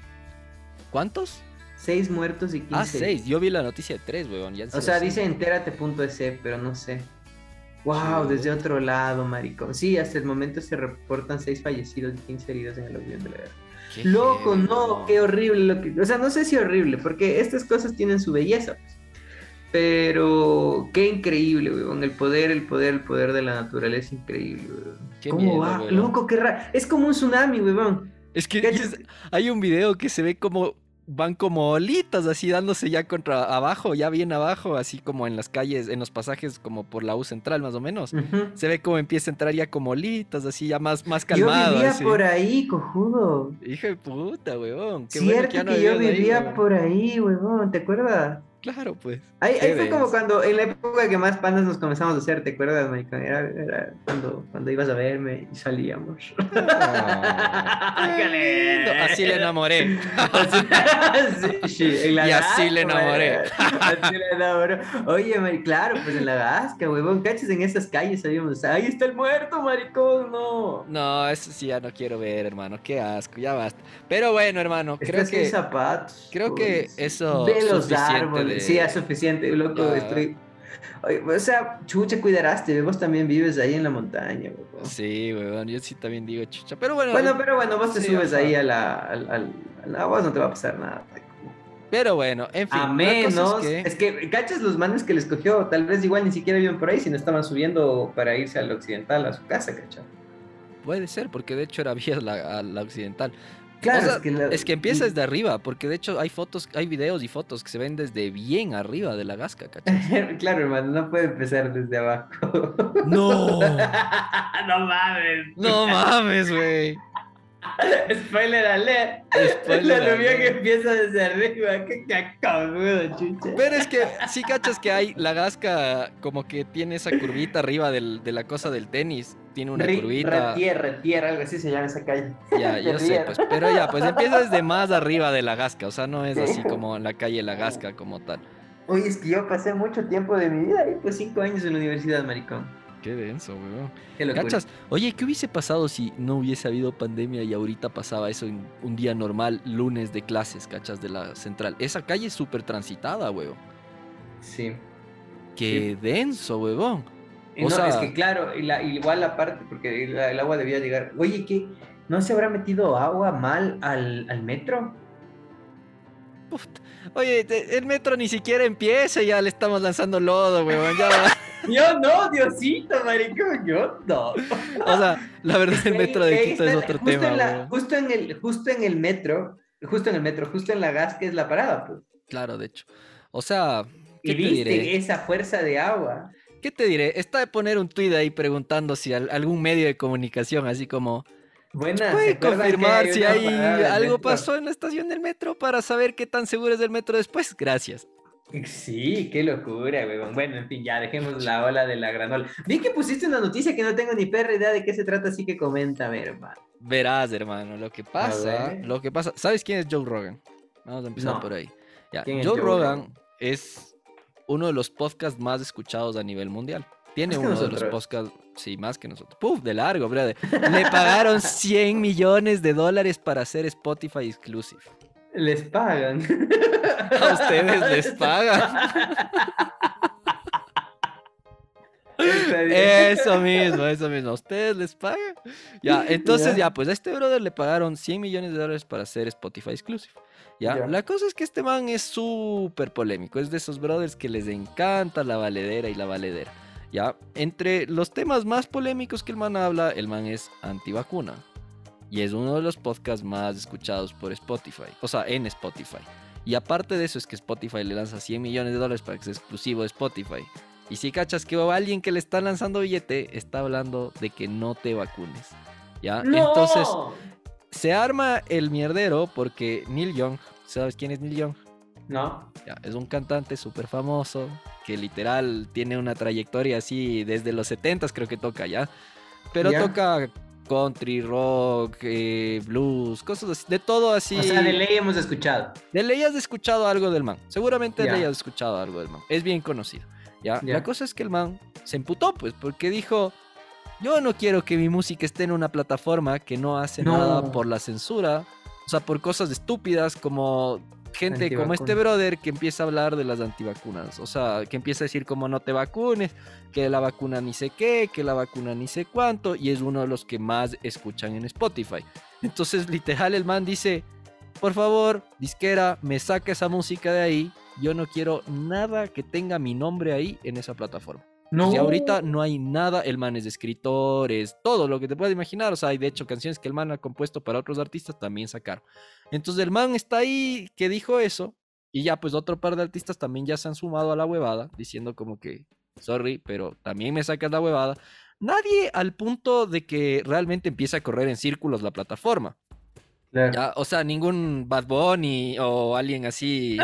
¿Cuántos? 6 muertos y 15 Ah, 6. Yo vi la noticia de 3, weón. Ya o sea, dice entérate.es, pero no sé. Wow, desde otro lado, maricón. Sí, hasta el momento se reportan 6 fallecidos y 15 heridos en el avión de la guerra. Loco, no, qué horrible lo que. O sea, no sé si horrible, porque estas cosas tienen su belleza. Pero qué increíble, weón. El poder, el poder, el poder de la naturaleza es increíble, weón. Qué ¿Cómo va? Loco, qué raro. Es como un tsunami, weón. Es que hay un video que se ve como van como olitas así dándose ya contra abajo, ya bien abajo, así como en las calles, en los pasajes como por la U central más o menos. Se ve como empieza a entrar ya como olitas, así ya más, más calmado. Yo vivía por ahí, cojudo. Hijo de puta, weón. Qué Cierto que, que yo vivía por ahí, weón, ¿te acuerdas? Claro, pues. Ahí, fue como cuando, en la época que más pandas nos comenzamos a hacer, ¿te acuerdas, maricón? Era, cuando, cuando ibas a verme y salíamos. así le enamoré. sí, en la y así le enamoré. así le enamoré. Oye, claro, pues en la Gasca, huevón, cachas en esas calles sabíamos, ahí está el muerto, maricón, no. No, eso sí ya no quiero ver, hermano, qué asco, ya basta. Pero bueno, hermano, creo que... zapatos. Creo que pues. eso... Ve los árboles Sí, es suficiente, loco. Estoy... o sea, chucha, cuidaraste, vos también vives ahí en la montaña, weón. Sí, weón, yo sí también digo chucha, pero bueno. Bueno, pero bueno, vos te subes ahí a la, al, al, agua, no te va a pasar nada. Pero bueno, en fin. A menos, es que... cachas los manes que les cogió, tal vez igual ni siquiera viven por ahí, sino estaban subiendo para irse al occidental, a su casa, cachas. Puede ser, porque de hecho era vía la, a la occidental. Claro, es, que empieza desde arriba, porque de hecho hay fotos, hay videos y fotos que se ven desde bien arriba de la gasca, ¿cachai? claro, hermano, no puede empezar desde abajo. No. no mames. No mames, güey. Spoiler alert. Spoiler la que empieza desde arriba. Qué cacabudo, chucha. Pero es que sí cachas que hay la gasca como que tiene esa curvita arriba del, de la cosa del tenis. Tiene una curvita. Retier, tierra, algo así se llama esa calle. Ya, yo sé, pues. Pero ya, pues empieza desde más arriba de la gasca. O sea, no es así como en la calle La Gasca como tal. Oye, es que yo pasé mucho tiempo de mi vida ahí, pues cinco años en la universidad, maricón. Qué denso, weón. ¿Cachas? Oye, ¿qué hubiese pasado si no hubiese habido pandemia y ahorita pasaba eso en un día normal, lunes de clases, cachas, de la central? Esa calle es súper transitada, weón. Sí. Qué denso, weón. O no, es que claro, y la, igual la parte, porque el, agua debía llegar. Oye, ¿qué? ¿No se habrá metido agua mal al, al metro? Oye, el metro ni siquiera empieza y ya le estamos lanzando lodo, weón. Ya. Yo no, Diosito, maricón, yo no. O sea, la verdad el metro de Quito es otro tema. justo, en el, justo en el metro, justo en el metro, justo en la gas que es la parada, pues. Claro, de hecho. O sea, ¿qué te diré? esa fuerza de agua. ¿Qué te diré? Está de poner un tuit ahí preguntando si algún medio de comunicación, así como... Buenas, ¿Puede confirmar si hay algo pasó en la estación del metro para saber qué tan seguro es del metro después? Gracias. Sí, qué locura, weón. Bueno, en fin, ya dejemos la ola de la granola. Vi que pusiste una noticia que no tengo ni perra idea de qué se trata, así que comenta, hermano. Verás, hermano, lo que pasa, lo que pasa. ¿Sabes quién es Joe Rogan? Vamos a empezar por ahí. Joe, Rogan, es uno de los podcasts más escuchados a nivel mundial. Tiene uno de los podcasts, sí, más que nosotros. Puf, de largo, brother. Le pagaron 100 millones de dólares para hacer Spotify exclusive. Les pagan. A ustedes les pagan. Eso mismo, eso mismo. ¿A ustedes les pagan? Ya, entonces ya. pues a este brother le pagaron 100 millones de dólares para hacer Spotify Exclusive. ¿ya? La cosa es que este man es súper polémico. Es de esos brothers que les encanta la valedera y la valedera. ¿Ya? Entre los temas más polémicos que el man habla, el man es antivacuna. Y es uno de los podcasts más escuchados por Spotify. O sea, en Spotify. Y aparte de eso es que Spotify le lanza 100 millones de dólares para que sea exclusivo de Spotify. Y si cachas que alguien que le está lanzando billete está hablando de que no te vacunes. ¿Ya? ¡No! Entonces se arma el mierdero porque Neil Young, ¿sabes quién es Neil Young? No. Ya, es un cantante súper famoso que literal tiene una trayectoria así desde los 70 creo que toca ya. Pero Ya. toca country, rock, eh, blues, cosas así, de todo así. O sea, de ley hemos escuchado. De ley has escuchado algo del man. Seguramente de Ya. ley has escuchado algo del man. Es bien conocido. ¿ya? Ya. La cosa es que el man se emputó, pues, porque dijo: Yo no quiero que mi música esté en una plataforma que no hace No. nada por la censura. O sea, por cosas estúpidas como gente como este brother que empieza a hablar de las antivacunas. O sea, que empieza a decir como no te vacunes, que la vacuna ni sé qué, que la vacuna ni sé cuánto. Y es uno de los que más escuchan en Spotify. Entonces, literal, el man dice, por favor, disquera, me saca esa música de ahí. Yo no quiero nada que tenga mi nombre ahí en esa plataforma. No. Y ahorita no hay nada, el man es de escritores, todo lo que te puedas imaginar. O sea, hay de hecho canciones que el man ha compuesto para otros artistas también sacaron. Entonces el man está ahí que dijo eso. Y ya pues otro par de artistas también ya se han sumado a la huevada, diciendo como que, sorry, pero también me sacas la huevada. Nadie al punto de que realmente empiece a correr en círculos la plataforma. Claro. ¿ya? O sea, ningún Bad Bunny o alguien así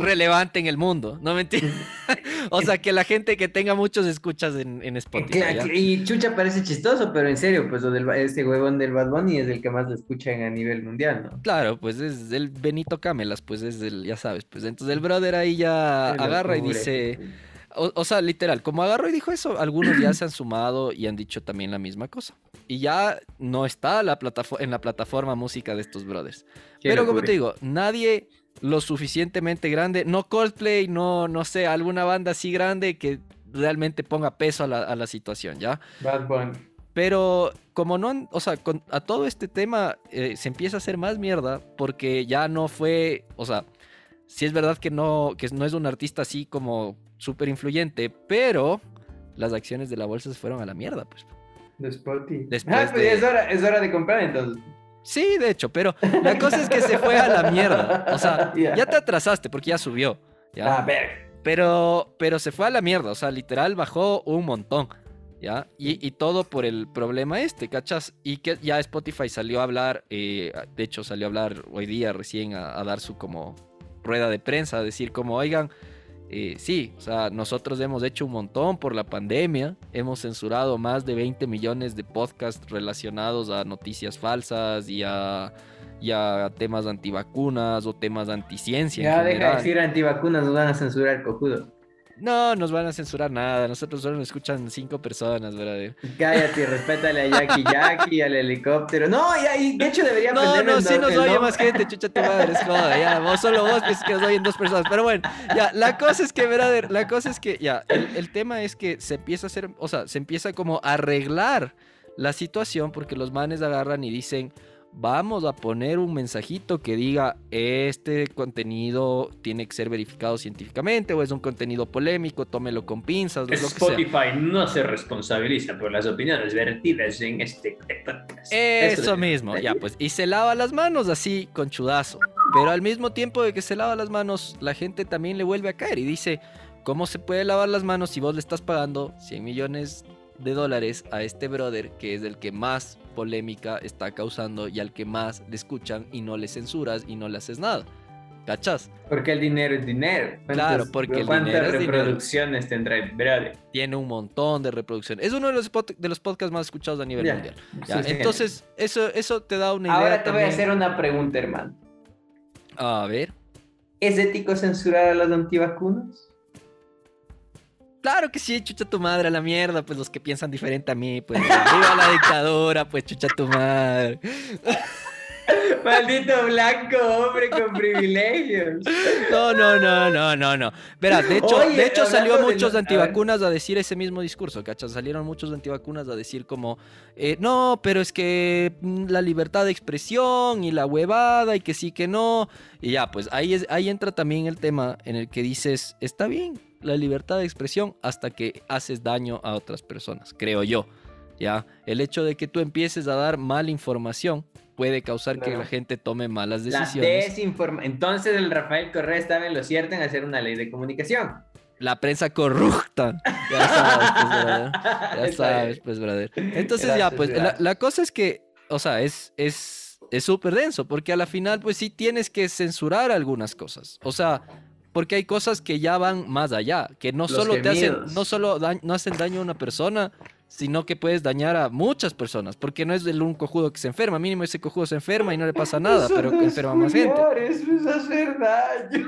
relevante en el mundo, ¿no me entiendes? o sea, que la gente que tenga muchos escuchas en, en Spotify. Y Chucha parece chistoso, pero en serio, pues lo del, este huevón del Bad Bunny es el que más lo escuchan a nivel mundial, ¿no? Claro, pues es el Benito Camelas, pues es el, ya sabes, pues entonces el brother ahí ya agarra y dice, o, o sea, literal, como agarró y dijo eso, algunos ya se han sumado y han dicho también la misma cosa. Y ya no está la en la plataforma música de estos brothers. Qué Pero como te digo, nadie lo suficientemente grande, no Coldplay, no, no sé, alguna banda así grande que realmente ponga peso a la, a la situación, ¿ya? Bad Bunny. Pero como no, o sea, con- a todo este tema eh, se empieza a hacer más mierda porque ya no fue, o sea, sí es verdad que no, que no es un artista así como súper influyente, pero las acciones de la bolsa se fueron a la mierda, pues. De Spotify. Después ah, pues de- es, hora, es hora de comprar entonces. Sí, de hecho, pero la cosa es que se fue a la mierda. O sea, Ya. ya te atrasaste porque ya subió. ¿ya? A ver. Pero, pero se fue a la mierda, o sea, literal bajó un montón, ¿ya? Y, y todo por el problema este, ¿cachas? Y que ya Spotify salió a hablar, eh, de hecho salió a hablar hoy día recién a, a dar su como rueda de prensa, a decir como, oigan, eh, sí, o sea, nosotros hemos hecho un montón por la pandemia, hemos censurado más de 20 millones de podcasts relacionados a noticias falsas y a, y a temas antivacunas o temas anticiencia. en Ya deja de decir antivacunas, nos van a censurar, cojudo. No, nos van a censurar nada. Nosotros solo nos escuchan cinco personas, brother. Cállate, respétale a Jackie Jackie, al helicóptero. No, y de hecho debería No, no, sí no- nos oye más gente, chucha tu madre, es joda, ya, vos solo vos que nos oyen dos personas, pero bueno, ya, la cosa es que, brother, la cosa es que, ya, el, el tema es que se empieza a hacer, o sea, se empieza como a arreglar la situación porque los manes agarran y dicen, vamos a poner un mensajito que diga, este contenido tiene que ser verificado científicamente o es un contenido polémico, tómelo con pinzas, lo que sea. Spotify no se responsabiliza por las opiniones vertidas en este podcast. Eso Eso. mismo, ya pues. Y se lava las manos así con chudazo. Pero al mismo tiempo de que se lava las manos, la gente también le vuelve a caer y dice, ¿cómo se puede lavar las manos si vos le estás pagando 100 millones de dólares a este brother que es el que más polémica está causando y al que más le escuchan y no le censuras y no le haces nada? ¿Cachas? Porque el dinero es dinero. ¿Cuántas- Claro, porque el ¿Cuántas dinero es dinero. reproducciones tendrá brother? Tiene un montón de reproducciones. Es uno de los, de los podcasts más escuchados a nivel Ya, mundial. Ya, sí, sí. entonces, eso, eso te da una idea. Ahora te voy a hacer una pregunta, hermano. A ver. ¿Es ético censurar a los antivacunas? Claro que sí, chucha tu madre a la mierda, pues los que piensan diferente a mí, pues viva la dictadura, pues chucha tu madre. Maldito blanco, hombre con privilegios. No, no, no, no, no, no. Verá, de hecho, Oye, de hecho salió de muchos antivacunas a decir ese mismo discurso, ¿cachas? Salieron muchos antivacunas a decir como, eh, no, pero es que mm, la libertad de expresión y la huevada y que sí que no. Y ya, pues ahí, es, ahí entra también el tema en el que dices, está bien la libertad de expresión hasta que haces daño a otras personas, creo yo. Ya, el hecho de que tú empieces a dar mala información puede causar que Claro. la gente tome malas La decisiones. desinformación. Entonces el Rafael Correa estaba en lo cierto en hacer una ley de comunicación. La prensa corrupta. Ya sabes, pues, brother. Ya sabes, pues, brother. Entonces, Gracias, ya, pues, la, la cosa es que, o sea, es es es súper denso, porque a la final, pues sí tienes que censurar algunas cosas. O sea, porque hay cosas que ya van más allá, que no Los solo te hacen, no solo no hacen daño a una persona, sino que puedes dañar a muchas personas, porque no es el un cojudo que se enferma, mínimo ese cojudo se enferma y no le pasa nada, Eso pero no que es enferma más gente. Eso es hacer daño.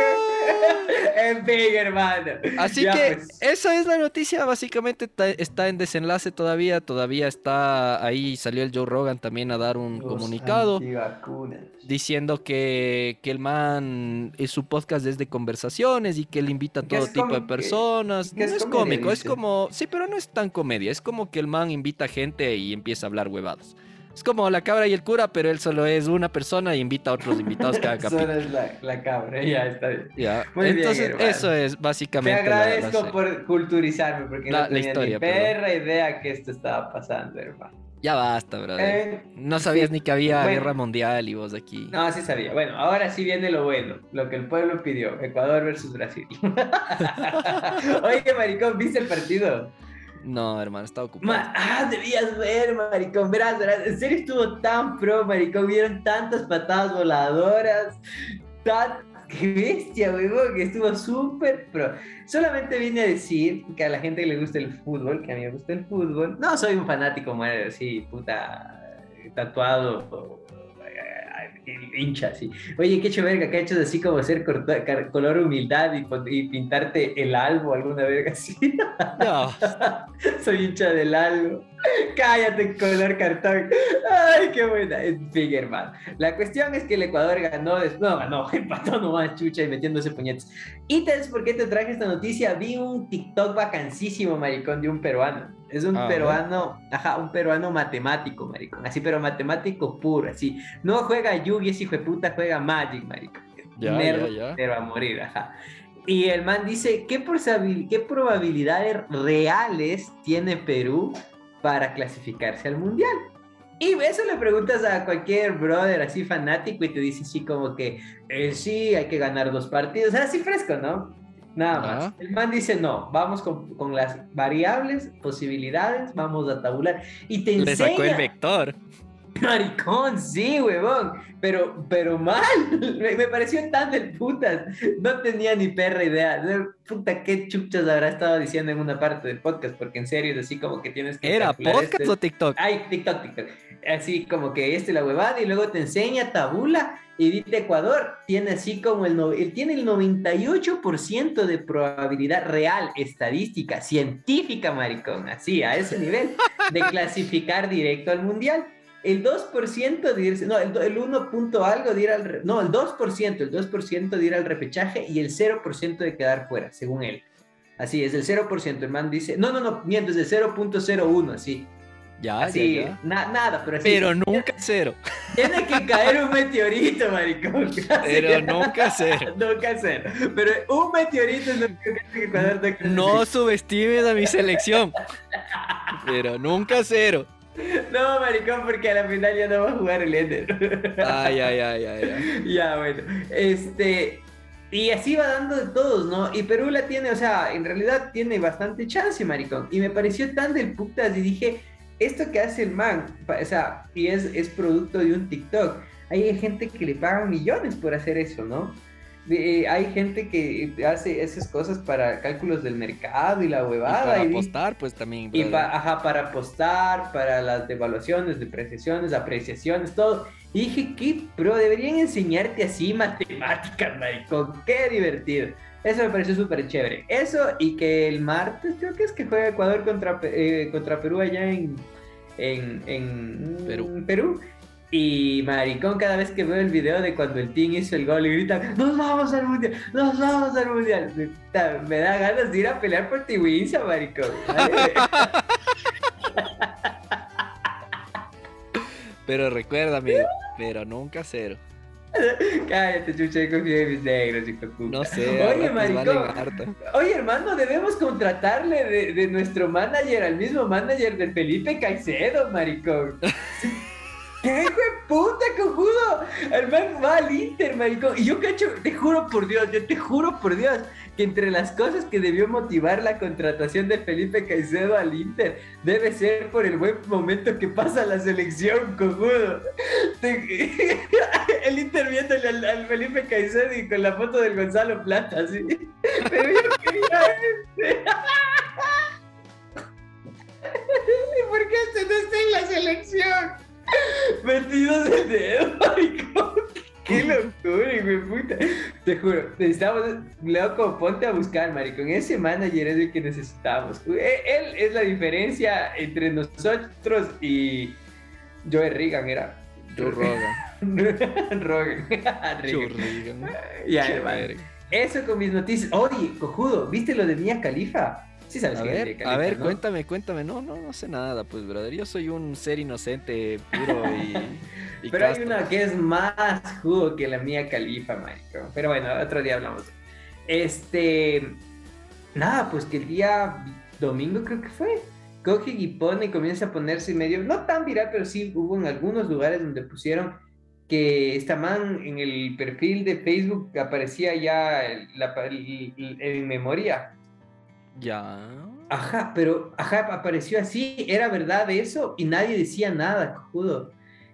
En fin, hermano. Así Ya, que pues. esa es la noticia, básicamente está en desenlace todavía, todavía está ahí, salió el Joe Rogan también a dar un Los comunicado diciendo que, que el man, es su podcast es de conversaciones y que él invita a todo tipo de personas. es no es comedia, cómico, es como, sí, pero no es tan comedia, es como que el man invita gente y empieza a hablar huevadas. Es como la cabra y el cura, pero él solo es una persona y invita a otros invitados cada capítulo. Solo es la, la cabra, ya está bien. Ya. Muy bien, Entonces, hermano. eso es Te básicamente. la- la agradezco por culturizarme, porque La- no tenía historia, ni perdón. perra idea que esto estaba pasando, hermano. Ya basta, brother. Eh, No sabías sí. ni que había Bueno. guerra mundial y vos aquí. No, sí sabía. Bueno, ahora sí viene lo bueno, lo que el pueblo pidió, Ecuador versus Brasil. Oye, maricón, ¿viste el partido? No, hermano, estaba ocupado. Ah, debías ver, maricón, verás, verás. En serio estuvo tan pro, maricón, vieron tantas patadas voladoras, tan... ¡Qué bestia, huevón! Que estuvo súper pro. Solamente vine a decir que a la gente que le gusta el fútbol, que a mí me gusta el fútbol, no soy un fanático, madre, así, puta, tatuado, o, hincha, así. Oye, qué verga, que ha hecho así como ser color humildad y, y pintarte el albo, alguna verga así. No, Soy hincha del algo. Cállate, color cartón. Ay, qué buena. En fin, hermano. La cuestión es que el Ecuador ganó. No, ganó, empató nomás chucha y metiéndose puñetes. ¿Y sabes por qué te traje esta noticia? Vi un TikTok vacancísimo, maricón, de un peruano. Es un Ah, peruano, ajá, un peruano matemático, maricón. Así, pero matemático puro, así. No juega Yugi, ese hijo de puta, juega Magic, maricón. Ya, Nerd, ya, ya. pero a morir, ajá. Y el man dice, ¿qué, ¿qué probabilidades reales tiene Perú para clasificarse al Mundial? Y eso le preguntas a cualquier brother así fanático y te dice así como que, eh, sí, hay que ganar dos partidos, así fresco, ¿no? Nada más. Ajá. El man dice, no, vamos con, con las variables, posibilidades, vamos a tabular. Y te Le enseña... sacó el vector. Maricón, sí, huevón. Pero, pero mal. Me, me pareció tan del putas. No tenía ni perra idea. De- Puta, qué chuchas habrá estado diciendo en una parte del podcast. Porque en serio es así como que tienes que. ¿Era podcast este- o TikTok? Ay, TikTok, TikTok. Así como que este la huevada y luego te enseña tabula dice Ecuador tiene así como el, no- tiene el 98% de probabilidad real, estadística, científica, maricón, así a ese nivel de clasificar directo al mundial. El 2% de irse, no, el, el 1 punto algo de ir al, no, el 2%, el 2% de ir al repechaje y el 0% de quedar fuera, según él. Así es, el 0%, el man dice, no, no, no, miento, es el 0.01, así. Ya, Así, ya, ya. na- nada, pero así. Pero nunca cero. Tiene que caer un meteorito, maricón. Pero nunca cero. nunca cero. Pero un meteorito es lo que no No subestimes a mi selección. Pero nunca cero. No, maricón, porque a la final ya no va a jugar el Ender. Ay, ay, ay, ay. ay. ya, bueno. Este. Y así va dando de todos, ¿no? Y Perú la tiene, o sea, en realidad tiene bastante chance, maricón. Y me pareció tan del putas y dije, esto que hace el man, o sea, y es, es producto de un TikTok. Hay gente que le pagan millones por hacer eso, ¿no? Eh, hay gente que hace esas cosas para cálculos del mercado y la Y huevada. para y apostar, pues también. y pa- ajá, para apostar, para las devaluaciones, depreciaciones, apreciaciones, todo. Y dije, ¿qué, bro? Deberían enseñarte así matemáticas, maricón. Qué divertido. Eso me pareció súper chévere. Eso y que el martes creo que es que juega Ecuador contra, eh, contra Perú allá en, en, en Perú. Perú. Y maricón, cada vez que veo el video de cuando el team hizo el gol y grita, nos vamos al mundial, nos vamos al mundial. Me da ganas de ir a pelear por Tiwinsa, maricón. Pero recuerda, amigo, pero nunca cero. Cállate, chucha, confío en mis negros, hijo puta. No sé, Oye, maricón. Oye, hermano, debemos contratarle de, de nuestro manager al mismo manager de Felipe Caicedo, maricón. ¿Qué hijo de puta, cojudo? El man va al Inter, maricón. Y yo cacho, te juro por Dios, yo te juro por Dios, entre las cosas que debió motivar la contratación de Felipe Caicedo al Inter, debe ser por el buen momento que pasa la selección, cojudo. El Inter viéndole al, Felipe Caicedo y con la foto del Gonzalo Plata, así. Este. ¿Y por qué este no está en la selección? Metidos el dedo, maricón. Qué locura, de puta. Te juro, necesitamos, loco, ponte a buscar, maricón. Ese manager es el que necesitamos. E- Él es la diferencia entre nosotros y Joe Reagan, era. Joe Rogan. Rogan. Joe Reagan. Ya, hermano. Eso con mis noticias. Oye, cojudo, ¿viste lo de Mia Khalifa? Sí sabes A es ver, a ver, ¿no? cuéntame, cuéntame. No, no, no sé nada, pues, brother. Yo soy un ser inocente, puro y. y Pero hay una que es más jugo que la mía califa, marico. Pero bueno, otro día hablamos. Este. Nada, pues que el día domingo creo que fue. Coge y pone y comienza a ponerse medio. No tan viral, pero sí hubo en algunos lugares donde pusieron que esta man en el perfil de Facebook aparecía ya el- la, el- el- en memoria. Ya. Ajá, pero ajá, apareció así, era verdad eso y nadie decía nada, cojudo.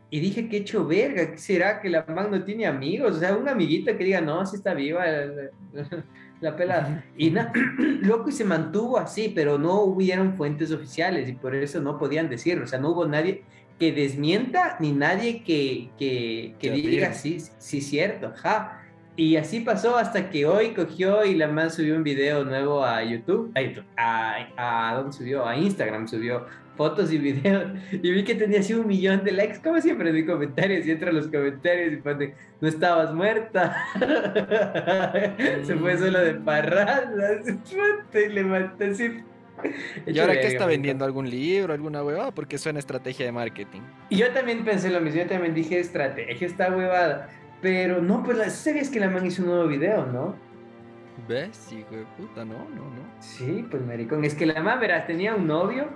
Y dije, qué hecho verga, ¿qué será que la man no tiene amigos? O sea, una amiguita que diga, no, sí está viva la, la- la pelada. Y na- loco, y se mantuvo así, pero no hubieron fuentes oficiales y por eso no podían decirlo. O sea, no hubo nadie que desmienta ni nadie que, que, que diga, sí, sí, cierto, ajá. Y así pasó hasta que hoy cogió y la man subió un video nuevo a YouTube, a YouTube, a, a ¿dónde subió? A Instagram subió fotos y videos y vi que tenía así un millón de likes, como siempre en mis comentarios y entro a los comentarios y pone, no estabas muerta, se fue solo de parranda, y le así. ¿Y ahora qué está vendiendo? ¿Algún libro, alguna huevada? Porque suena estrategia de marketing. Y yo también pensé lo mismo, yo también dije estrategia, está huevada. Pero no, pues la serie es que la man hizo un nuevo video, ¿no? ¿Ves? Hijo de puta, no, no, no. Sí, pues maricón. Es que la man, verás, tenía un novio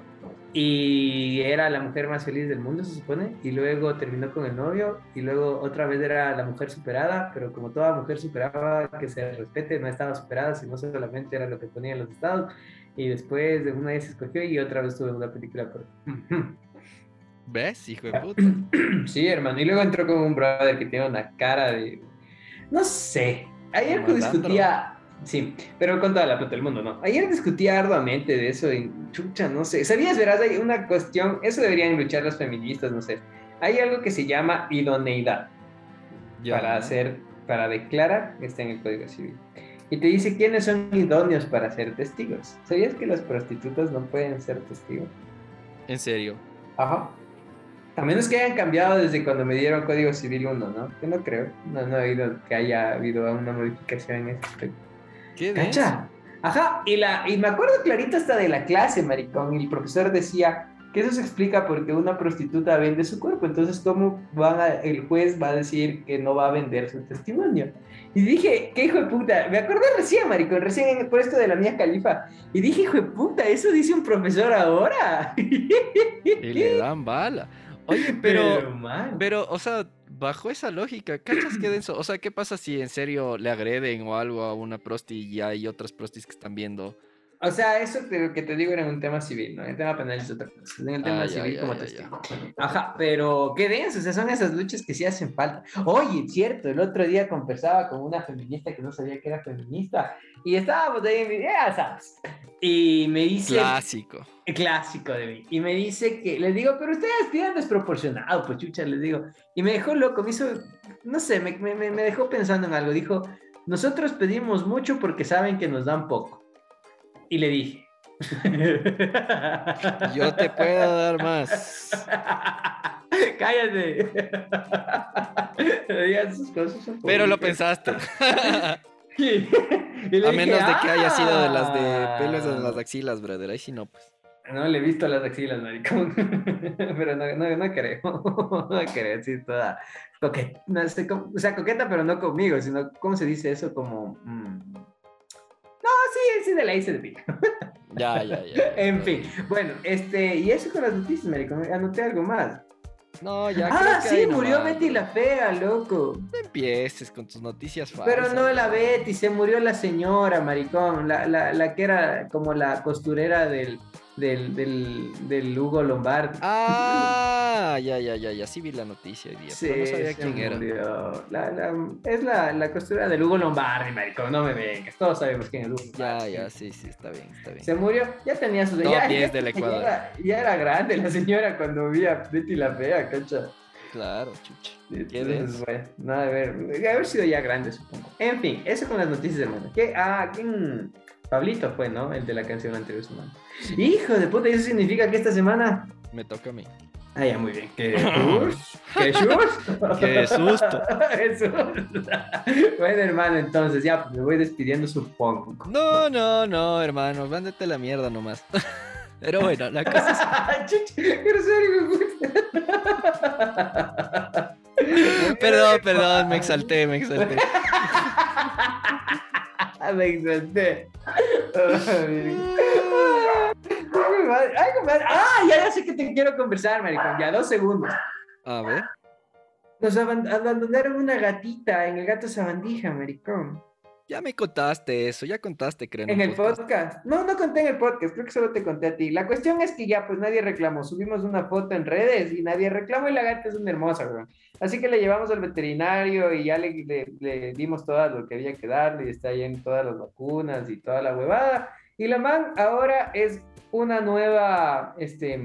y era la mujer más feliz del mundo, se supone. Y luego terminó con el novio y luego otra vez era la mujer superada, pero como toda mujer superaba, que se respete, no estaba superada, sino solamente era lo que ponía en los estados. Y después de una vez se escogió y otra vez tuve una película por... ¿Ves? Hijo de puta. Sí, hermano. Y luego entró con un brother que tiene una cara de. No sé. Ayer Malandro. discutía. Sí, pero con toda la plata del mundo, ¿no? Ayer discutía arduamente de eso en chucha, no sé. ¿Sabías, verás? Hay una cuestión. Eso deberían luchar las feministas, no sé. Hay algo que se llama idoneidad Ya. para hacer, para declarar, está en el Código Civil. Y te dice quiénes son idóneos para ser testigos. ¿Sabías que las prostitutas no pueden ser testigos? En serio. Ajá. A menos que hayan cambiado desde cuando me dieron Código Civil 1, ¿no? Yo no creo. No, no he oído que haya habido una modificación en ese aspecto. ¿Qué? ¿Cacha? Ajá, y, la, y me acuerdo clarito hasta de la clase, maricón, y el profesor decía que eso se explica porque una prostituta vende su cuerpo, entonces ¿cómo van a- el juez va a decir que no va a vender su testimonio? Y dije, qué hijo de puta, me acordé recién, maricón, recién en- por esto de la mía califa, y dije, hijo de puta, eso dice un profesor ahora. Y le dan bala. Oye, pero, man. pero, o sea, bajo esa lógica, ¿cachas qué denso? O sea, ¿qué pasa si en serio le agreden o algo a una prosti y hay otras prostis que están viendo? O sea, eso te- que te digo era un tema civil, ¿no? El tema penal es otra cosa. En el tema Ah, ya, civil ya, como ya, testigo. Ajá, pero qué denso, o sea, son esas luchas que sí hacen falta. Oye, cierto, el otro día conversaba con una feminista que no sabía que era feminista y estábamos ahí en mi- ya sabes. Y me dice... Clásico. Clásico de mí. Y me dice que, les digo, pero ustedes piden desproporcionado, pues chucha, les digo. Y me dejó loco, me hizo, no sé, me, me, me dejó pensando en algo. Dijo, nosotros pedimos mucho porque saben que nos dan poco. Y le dije. Yo te puedo dar más. Cállate. Cosas Pero lo pensaste. Y A dije, menos de que haya sido de las de "Ah". pelos en las axilas, brother. Ahí sí no, pues. No le he visto las axilas, maricón. pero no, no, no creo. No creo, sí, toda coqueta. No sé o sea, coqueta, pero no conmigo, sino, ¿cómo se dice eso? Como. mm, No, sí, sí, de la hice de pica. Ya, ya, ya. ya. En fin, bueno, este, y eso con las noticias, maricón. Anoté algo más. No, ya. ah, creo que sí, murió nomás, Betty la fea, loco. No empieces con tus noticias falsas. Pero no la. Betty, se murió la señora, maricón, la, la, la que era como la costurera del, del, del, del Hugo Lombardi. Ah, ya, ya, ya, ya. Sí vi la noticia hoy día. pero no sabía quién era. La, la- es la, la costurera del Hugo Lombardi, maricón, no me vengas, todos sabemos quién es Hugo Ya, Lombardi. ya, sí, sí, está bien, está bien. Se murió, ya tenía sus... Top ya, 10 ya- del Ecuador. Ya era, ya era grande la señora cuando vi a Betty la fea, cacha. Claro, chucha. Qué Entonces, bueno, nada, a ver, de haber sido ya grande, supongo. En fin, eso con las noticias, hermano. ¿Qué? Ah, ¿quién? Pablito fue, ¿no? El de la canción anterior semana. Hijo de puta, ¿y eso significa que esta semana? Me toca a mí. Ah, ya, muy bien. ¿Qué? ¿Qué sus? Qué susto. Qué susto. bueno, hermano, entonces ya pues, me voy despidiendo, supongo. No, no, no, hermano. Mándate la mierda nomás. Pero bueno, la cosa es... Perdón, perdón, me exalté, me exalté. Me exalté. Ay, compadre. Ah, ya, ya sé que te quiero conversar, maricón. Ya, dos segundos. A ver. Nos aban- abandonaron una gatita en el gato sabandija, maricón. Ya me contaste eso, ya contaste, creo. En el podcast. No, no conté en el podcast, creo que solo te conté a ti. La cuestión es que ya, pues nadie reclamó. Subimos una foto en redes y nadie reclamó y la gata es una hermosa, weón. Así que le llevamos al veterinario y ya le, le- le dimos todo lo que había que darle y está ahí en todas las vacunas y toda la huevada. Y la man ahora es una nueva, este,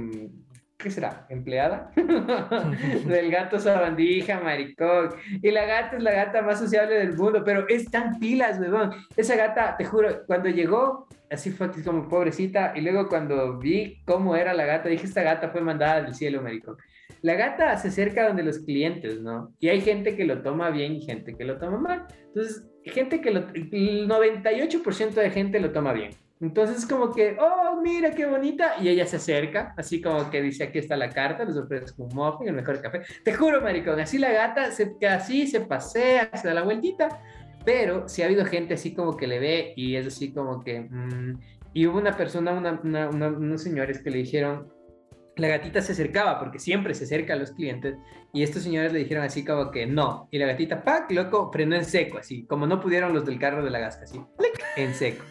¿qué será? ¿Empleada? del gato sabandija, maricón. Y la gata es la gata más sociable del mundo, pero es tan pilas, weón. Esa gata, te juro, cuando llegó, así fue como pobrecita, y luego cuando vi cómo era la gata, dije, esta gata fue mandada del cielo, maricón. La gata se acerca donde los clientes, ¿no? Y hay gente que lo toma bien y gente que lo toma mal. Entonces, gente que lo... El 98% de gente lo toma bien. Entonces, es como que, oh, mira qué bonita. Y ella se acerca, así como que dice, aquí está la carta, les ofrezco un muffin, el mejor café. Te juro, maricón, así la gata, se, así se pasea, se da la vueltita. Pero sí ha habido gente así como que le ve y es así como que... mm, y hubo una persona, una, una- una- unos señores que le dijeron, la gatita se acercaba, porque siempre se acerca a los clientes, y estos señores le dijeron así como que no, y la gatita, ¡pac! loco, frenó en seco, así, como no pudieron los del carro de la gasca, así, en seco.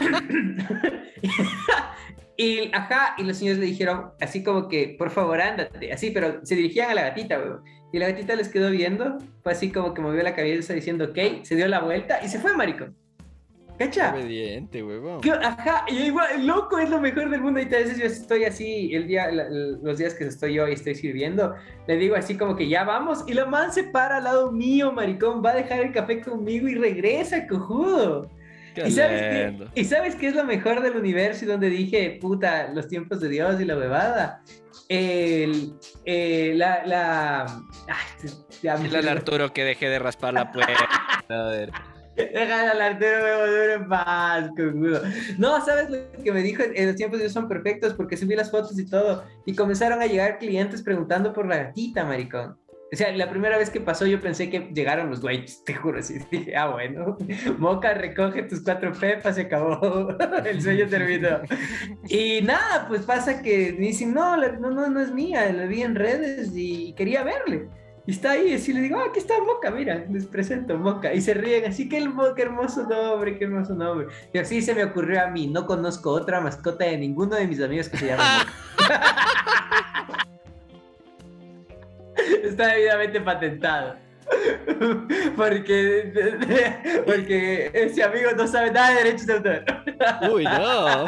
y, ajá, y los señores le dijeron así como que, por favor, ándate, así, pero se dirigían a la gatita, weón. Y la gatita les quedó viendo, fue así como que movió la cabeza diciendo, ok, se dio la vuelta y se fue, maricón. ¿Cacha? Obediente. Ajá, y igual, loco, es lo mejor del mundo. Y a veces yo estoy así, el día, la- los días que estoy yo y estoy sirviendo, le digo así como que ya vamos. Y la man se para al lado mío, maricón, va a dejar el café conmigo y regresa, cojudo. ¿Y sabes, qué. ¿Y sabes qué es lo mejor del universo y donde dije, puta, los tiempos de Dios y la bebada? El, eh, la, la... Ay, ya me- al Arturo que deje de raspar la puerta. A ver. Deja al Arturo me en paz, cojudo. No, ¿sabes lo que me dijo? En los tiempos de Dios son perfectos porque subí las fotos y todo. Y comenzaron a llegar clientes preguntando por la gatita, maricón. O sea, la primera vez que pasó yo pensé que llegaron los güeyes, te juro, así dije, ah, bueno, Moca, recoge tus cuatro pepas, se acabó, el sueño terminó. Y nada, pues pasa que me dicen, no, la- no, no, no es mía, la vi en redes y quería verle. Y está ahí, así le digo, ah, aquí está Moca, mira, les presento Moca. Y se ríen, así que el Moca, hermoso nombre, qué hermoso nombre. Y así se me ocurrió a mí, no conozco otra mascota de ninguno de mis amigos que se llame Moca. Está debidamente patentado. Porque, porque ese amigo no sabe nada de derechos de autor. Uy, no.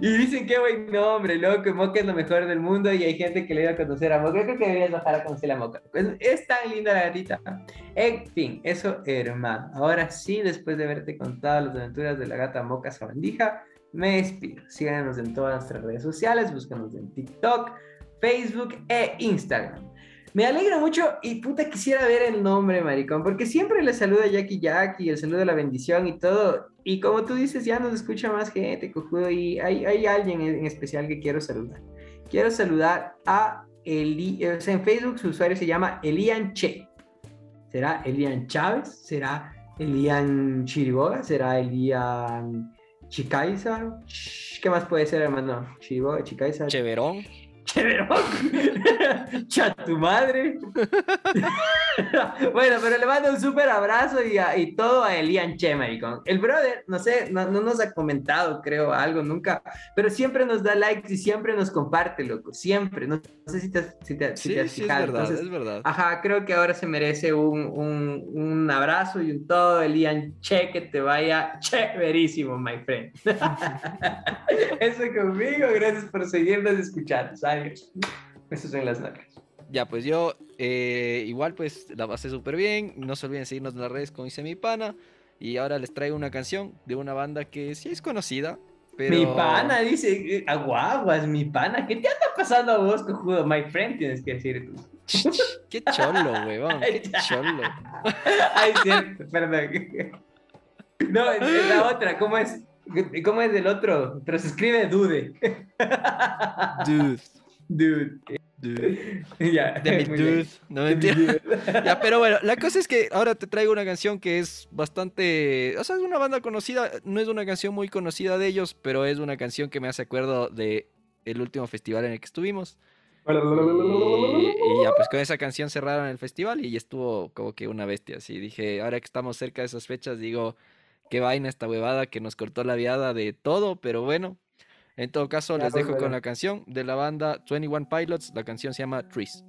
Y dicen qué buen nombre, loco, Moca es lo mejor del mundo y hay gente que le iba a conocer a Moca. Yo creo que deberías bajar a conocer a Moca. Es, es tan linda la gatita. En fin, eso, hermano. Ahora sí, después de haberte contado las aventuras de la gata Moca Sabandija, me despido. Síganos en todas nuestras redes sociales, búscanos en TikTok, Facebook e Instagram. Me alegra mucho y puta quisiera ver el nombre, maricón, porque siempre le saluda Jackie Jackie, el saludo de la bendición y todo. Y como tú dices, ya nos escucha más gente, cojudo, y hay, hay alguien en especial que quiero saludar. Quiero saludar a Eli, en Facebook su usuario se llama Elian Che. ¿Será Elian Chávez? ¿Será Elian Chiriboga? ¿Será Elian Chicaiza? ¿Qué más puede ser, hermano? Chiriboga, Chicaiza. Cheverón. Cheverón. Cha tu madre. bueno, pero le mando un súper abrazo y, a- y todo a Elian Che, maricón. El brother, no sé, no, no nos ha comentado, creo, algo nunca, pero siempre nos da likes y siempre nos comparte, loco. Siempre. No, no sé si te, has- si te, si Sí, te has sí, es fijado. verdad, Entonces, es verdad. Ajá, creo que ahora se merece un, un, un abrazo y un todo, Elian Che, que te vaya chéverísimo, my friend. Eso conmigo, gracias por seguirnos y escucharnos. Adiós. Esas son las nalgas. Ya, pues yo eh, igual pues la pasé súper bien. No se olviden seguirnos en las redes como dice mi pana. Y ahora les traigo una canción de una banda que sí es conocida. Pero... Mi pana dice, eh, aguaguas, mi pana, ¿qué te anda pasando a vos, cojudo? My friend, tienes que decir tú. Qué cholo, huevón. Qué cholo. Ay, cierto, perdón. No, es es la otra, ¿cómo es? ¿Cómo es del otro? Pero se escribe dude. Dude. Dude. Dude. Ya. De mi dude. No dude. Ya, pero bueno, la cosa es que ahora te traigo una canción que es bastante. O sea, es una banda conocida. No es una canción muy conocida de ellos, pero es una canción que me hace acuerdo de el último festival en el que estuvimos. Y, y ya, pues con esa canción cerraron el festival y estuvo como que una bestia. Así dije, ahora que estamos cerca de esas fechas, digo, qué vaina esta huevada que nos cortó la viada de todo, pero bueno. En todo caso, Ya, les dejo con la canción de la banda 21 Pilots. La canción se llama Trees.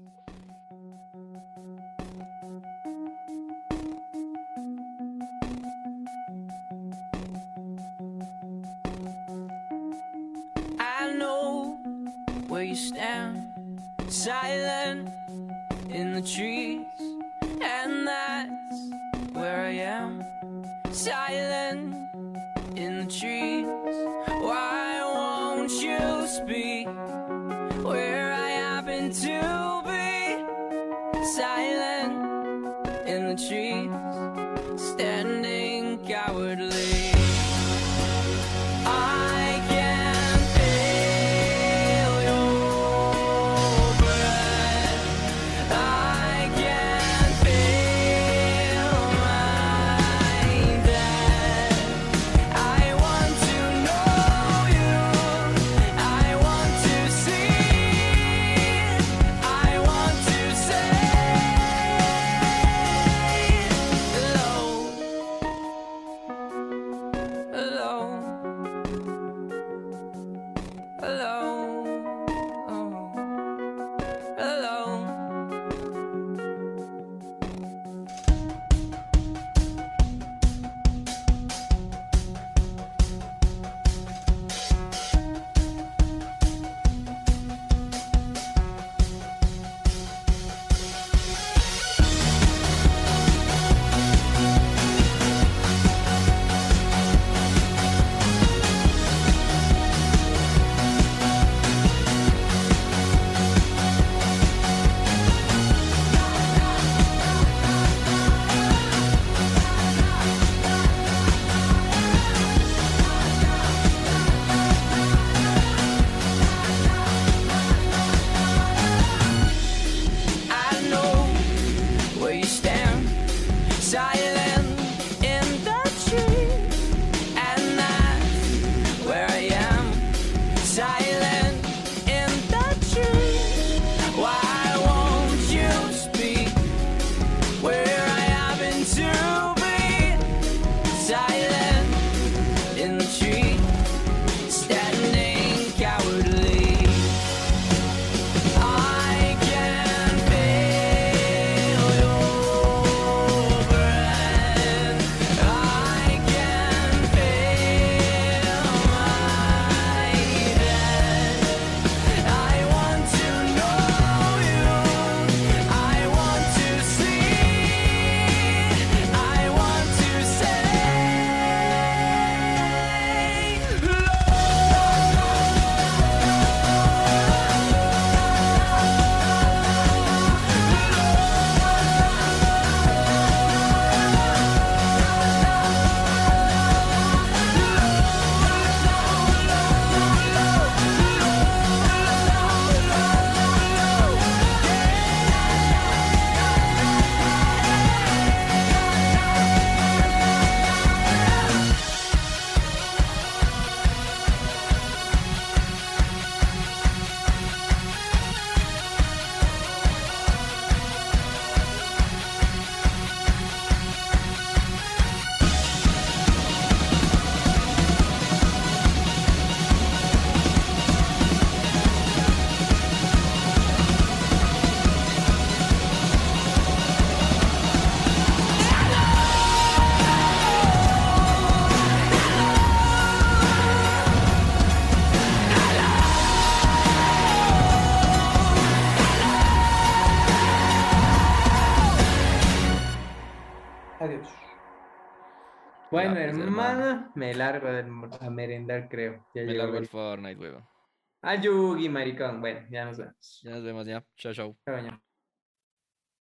I know where you stand, silent in the trees, you speak me largo a merendar, creo. Ya Me largo el Fortnite, huevón. Ayugi, maricón. Bueno, ya nos vemos. Ya nos vemos ya. Chao, chao. Chao, ña.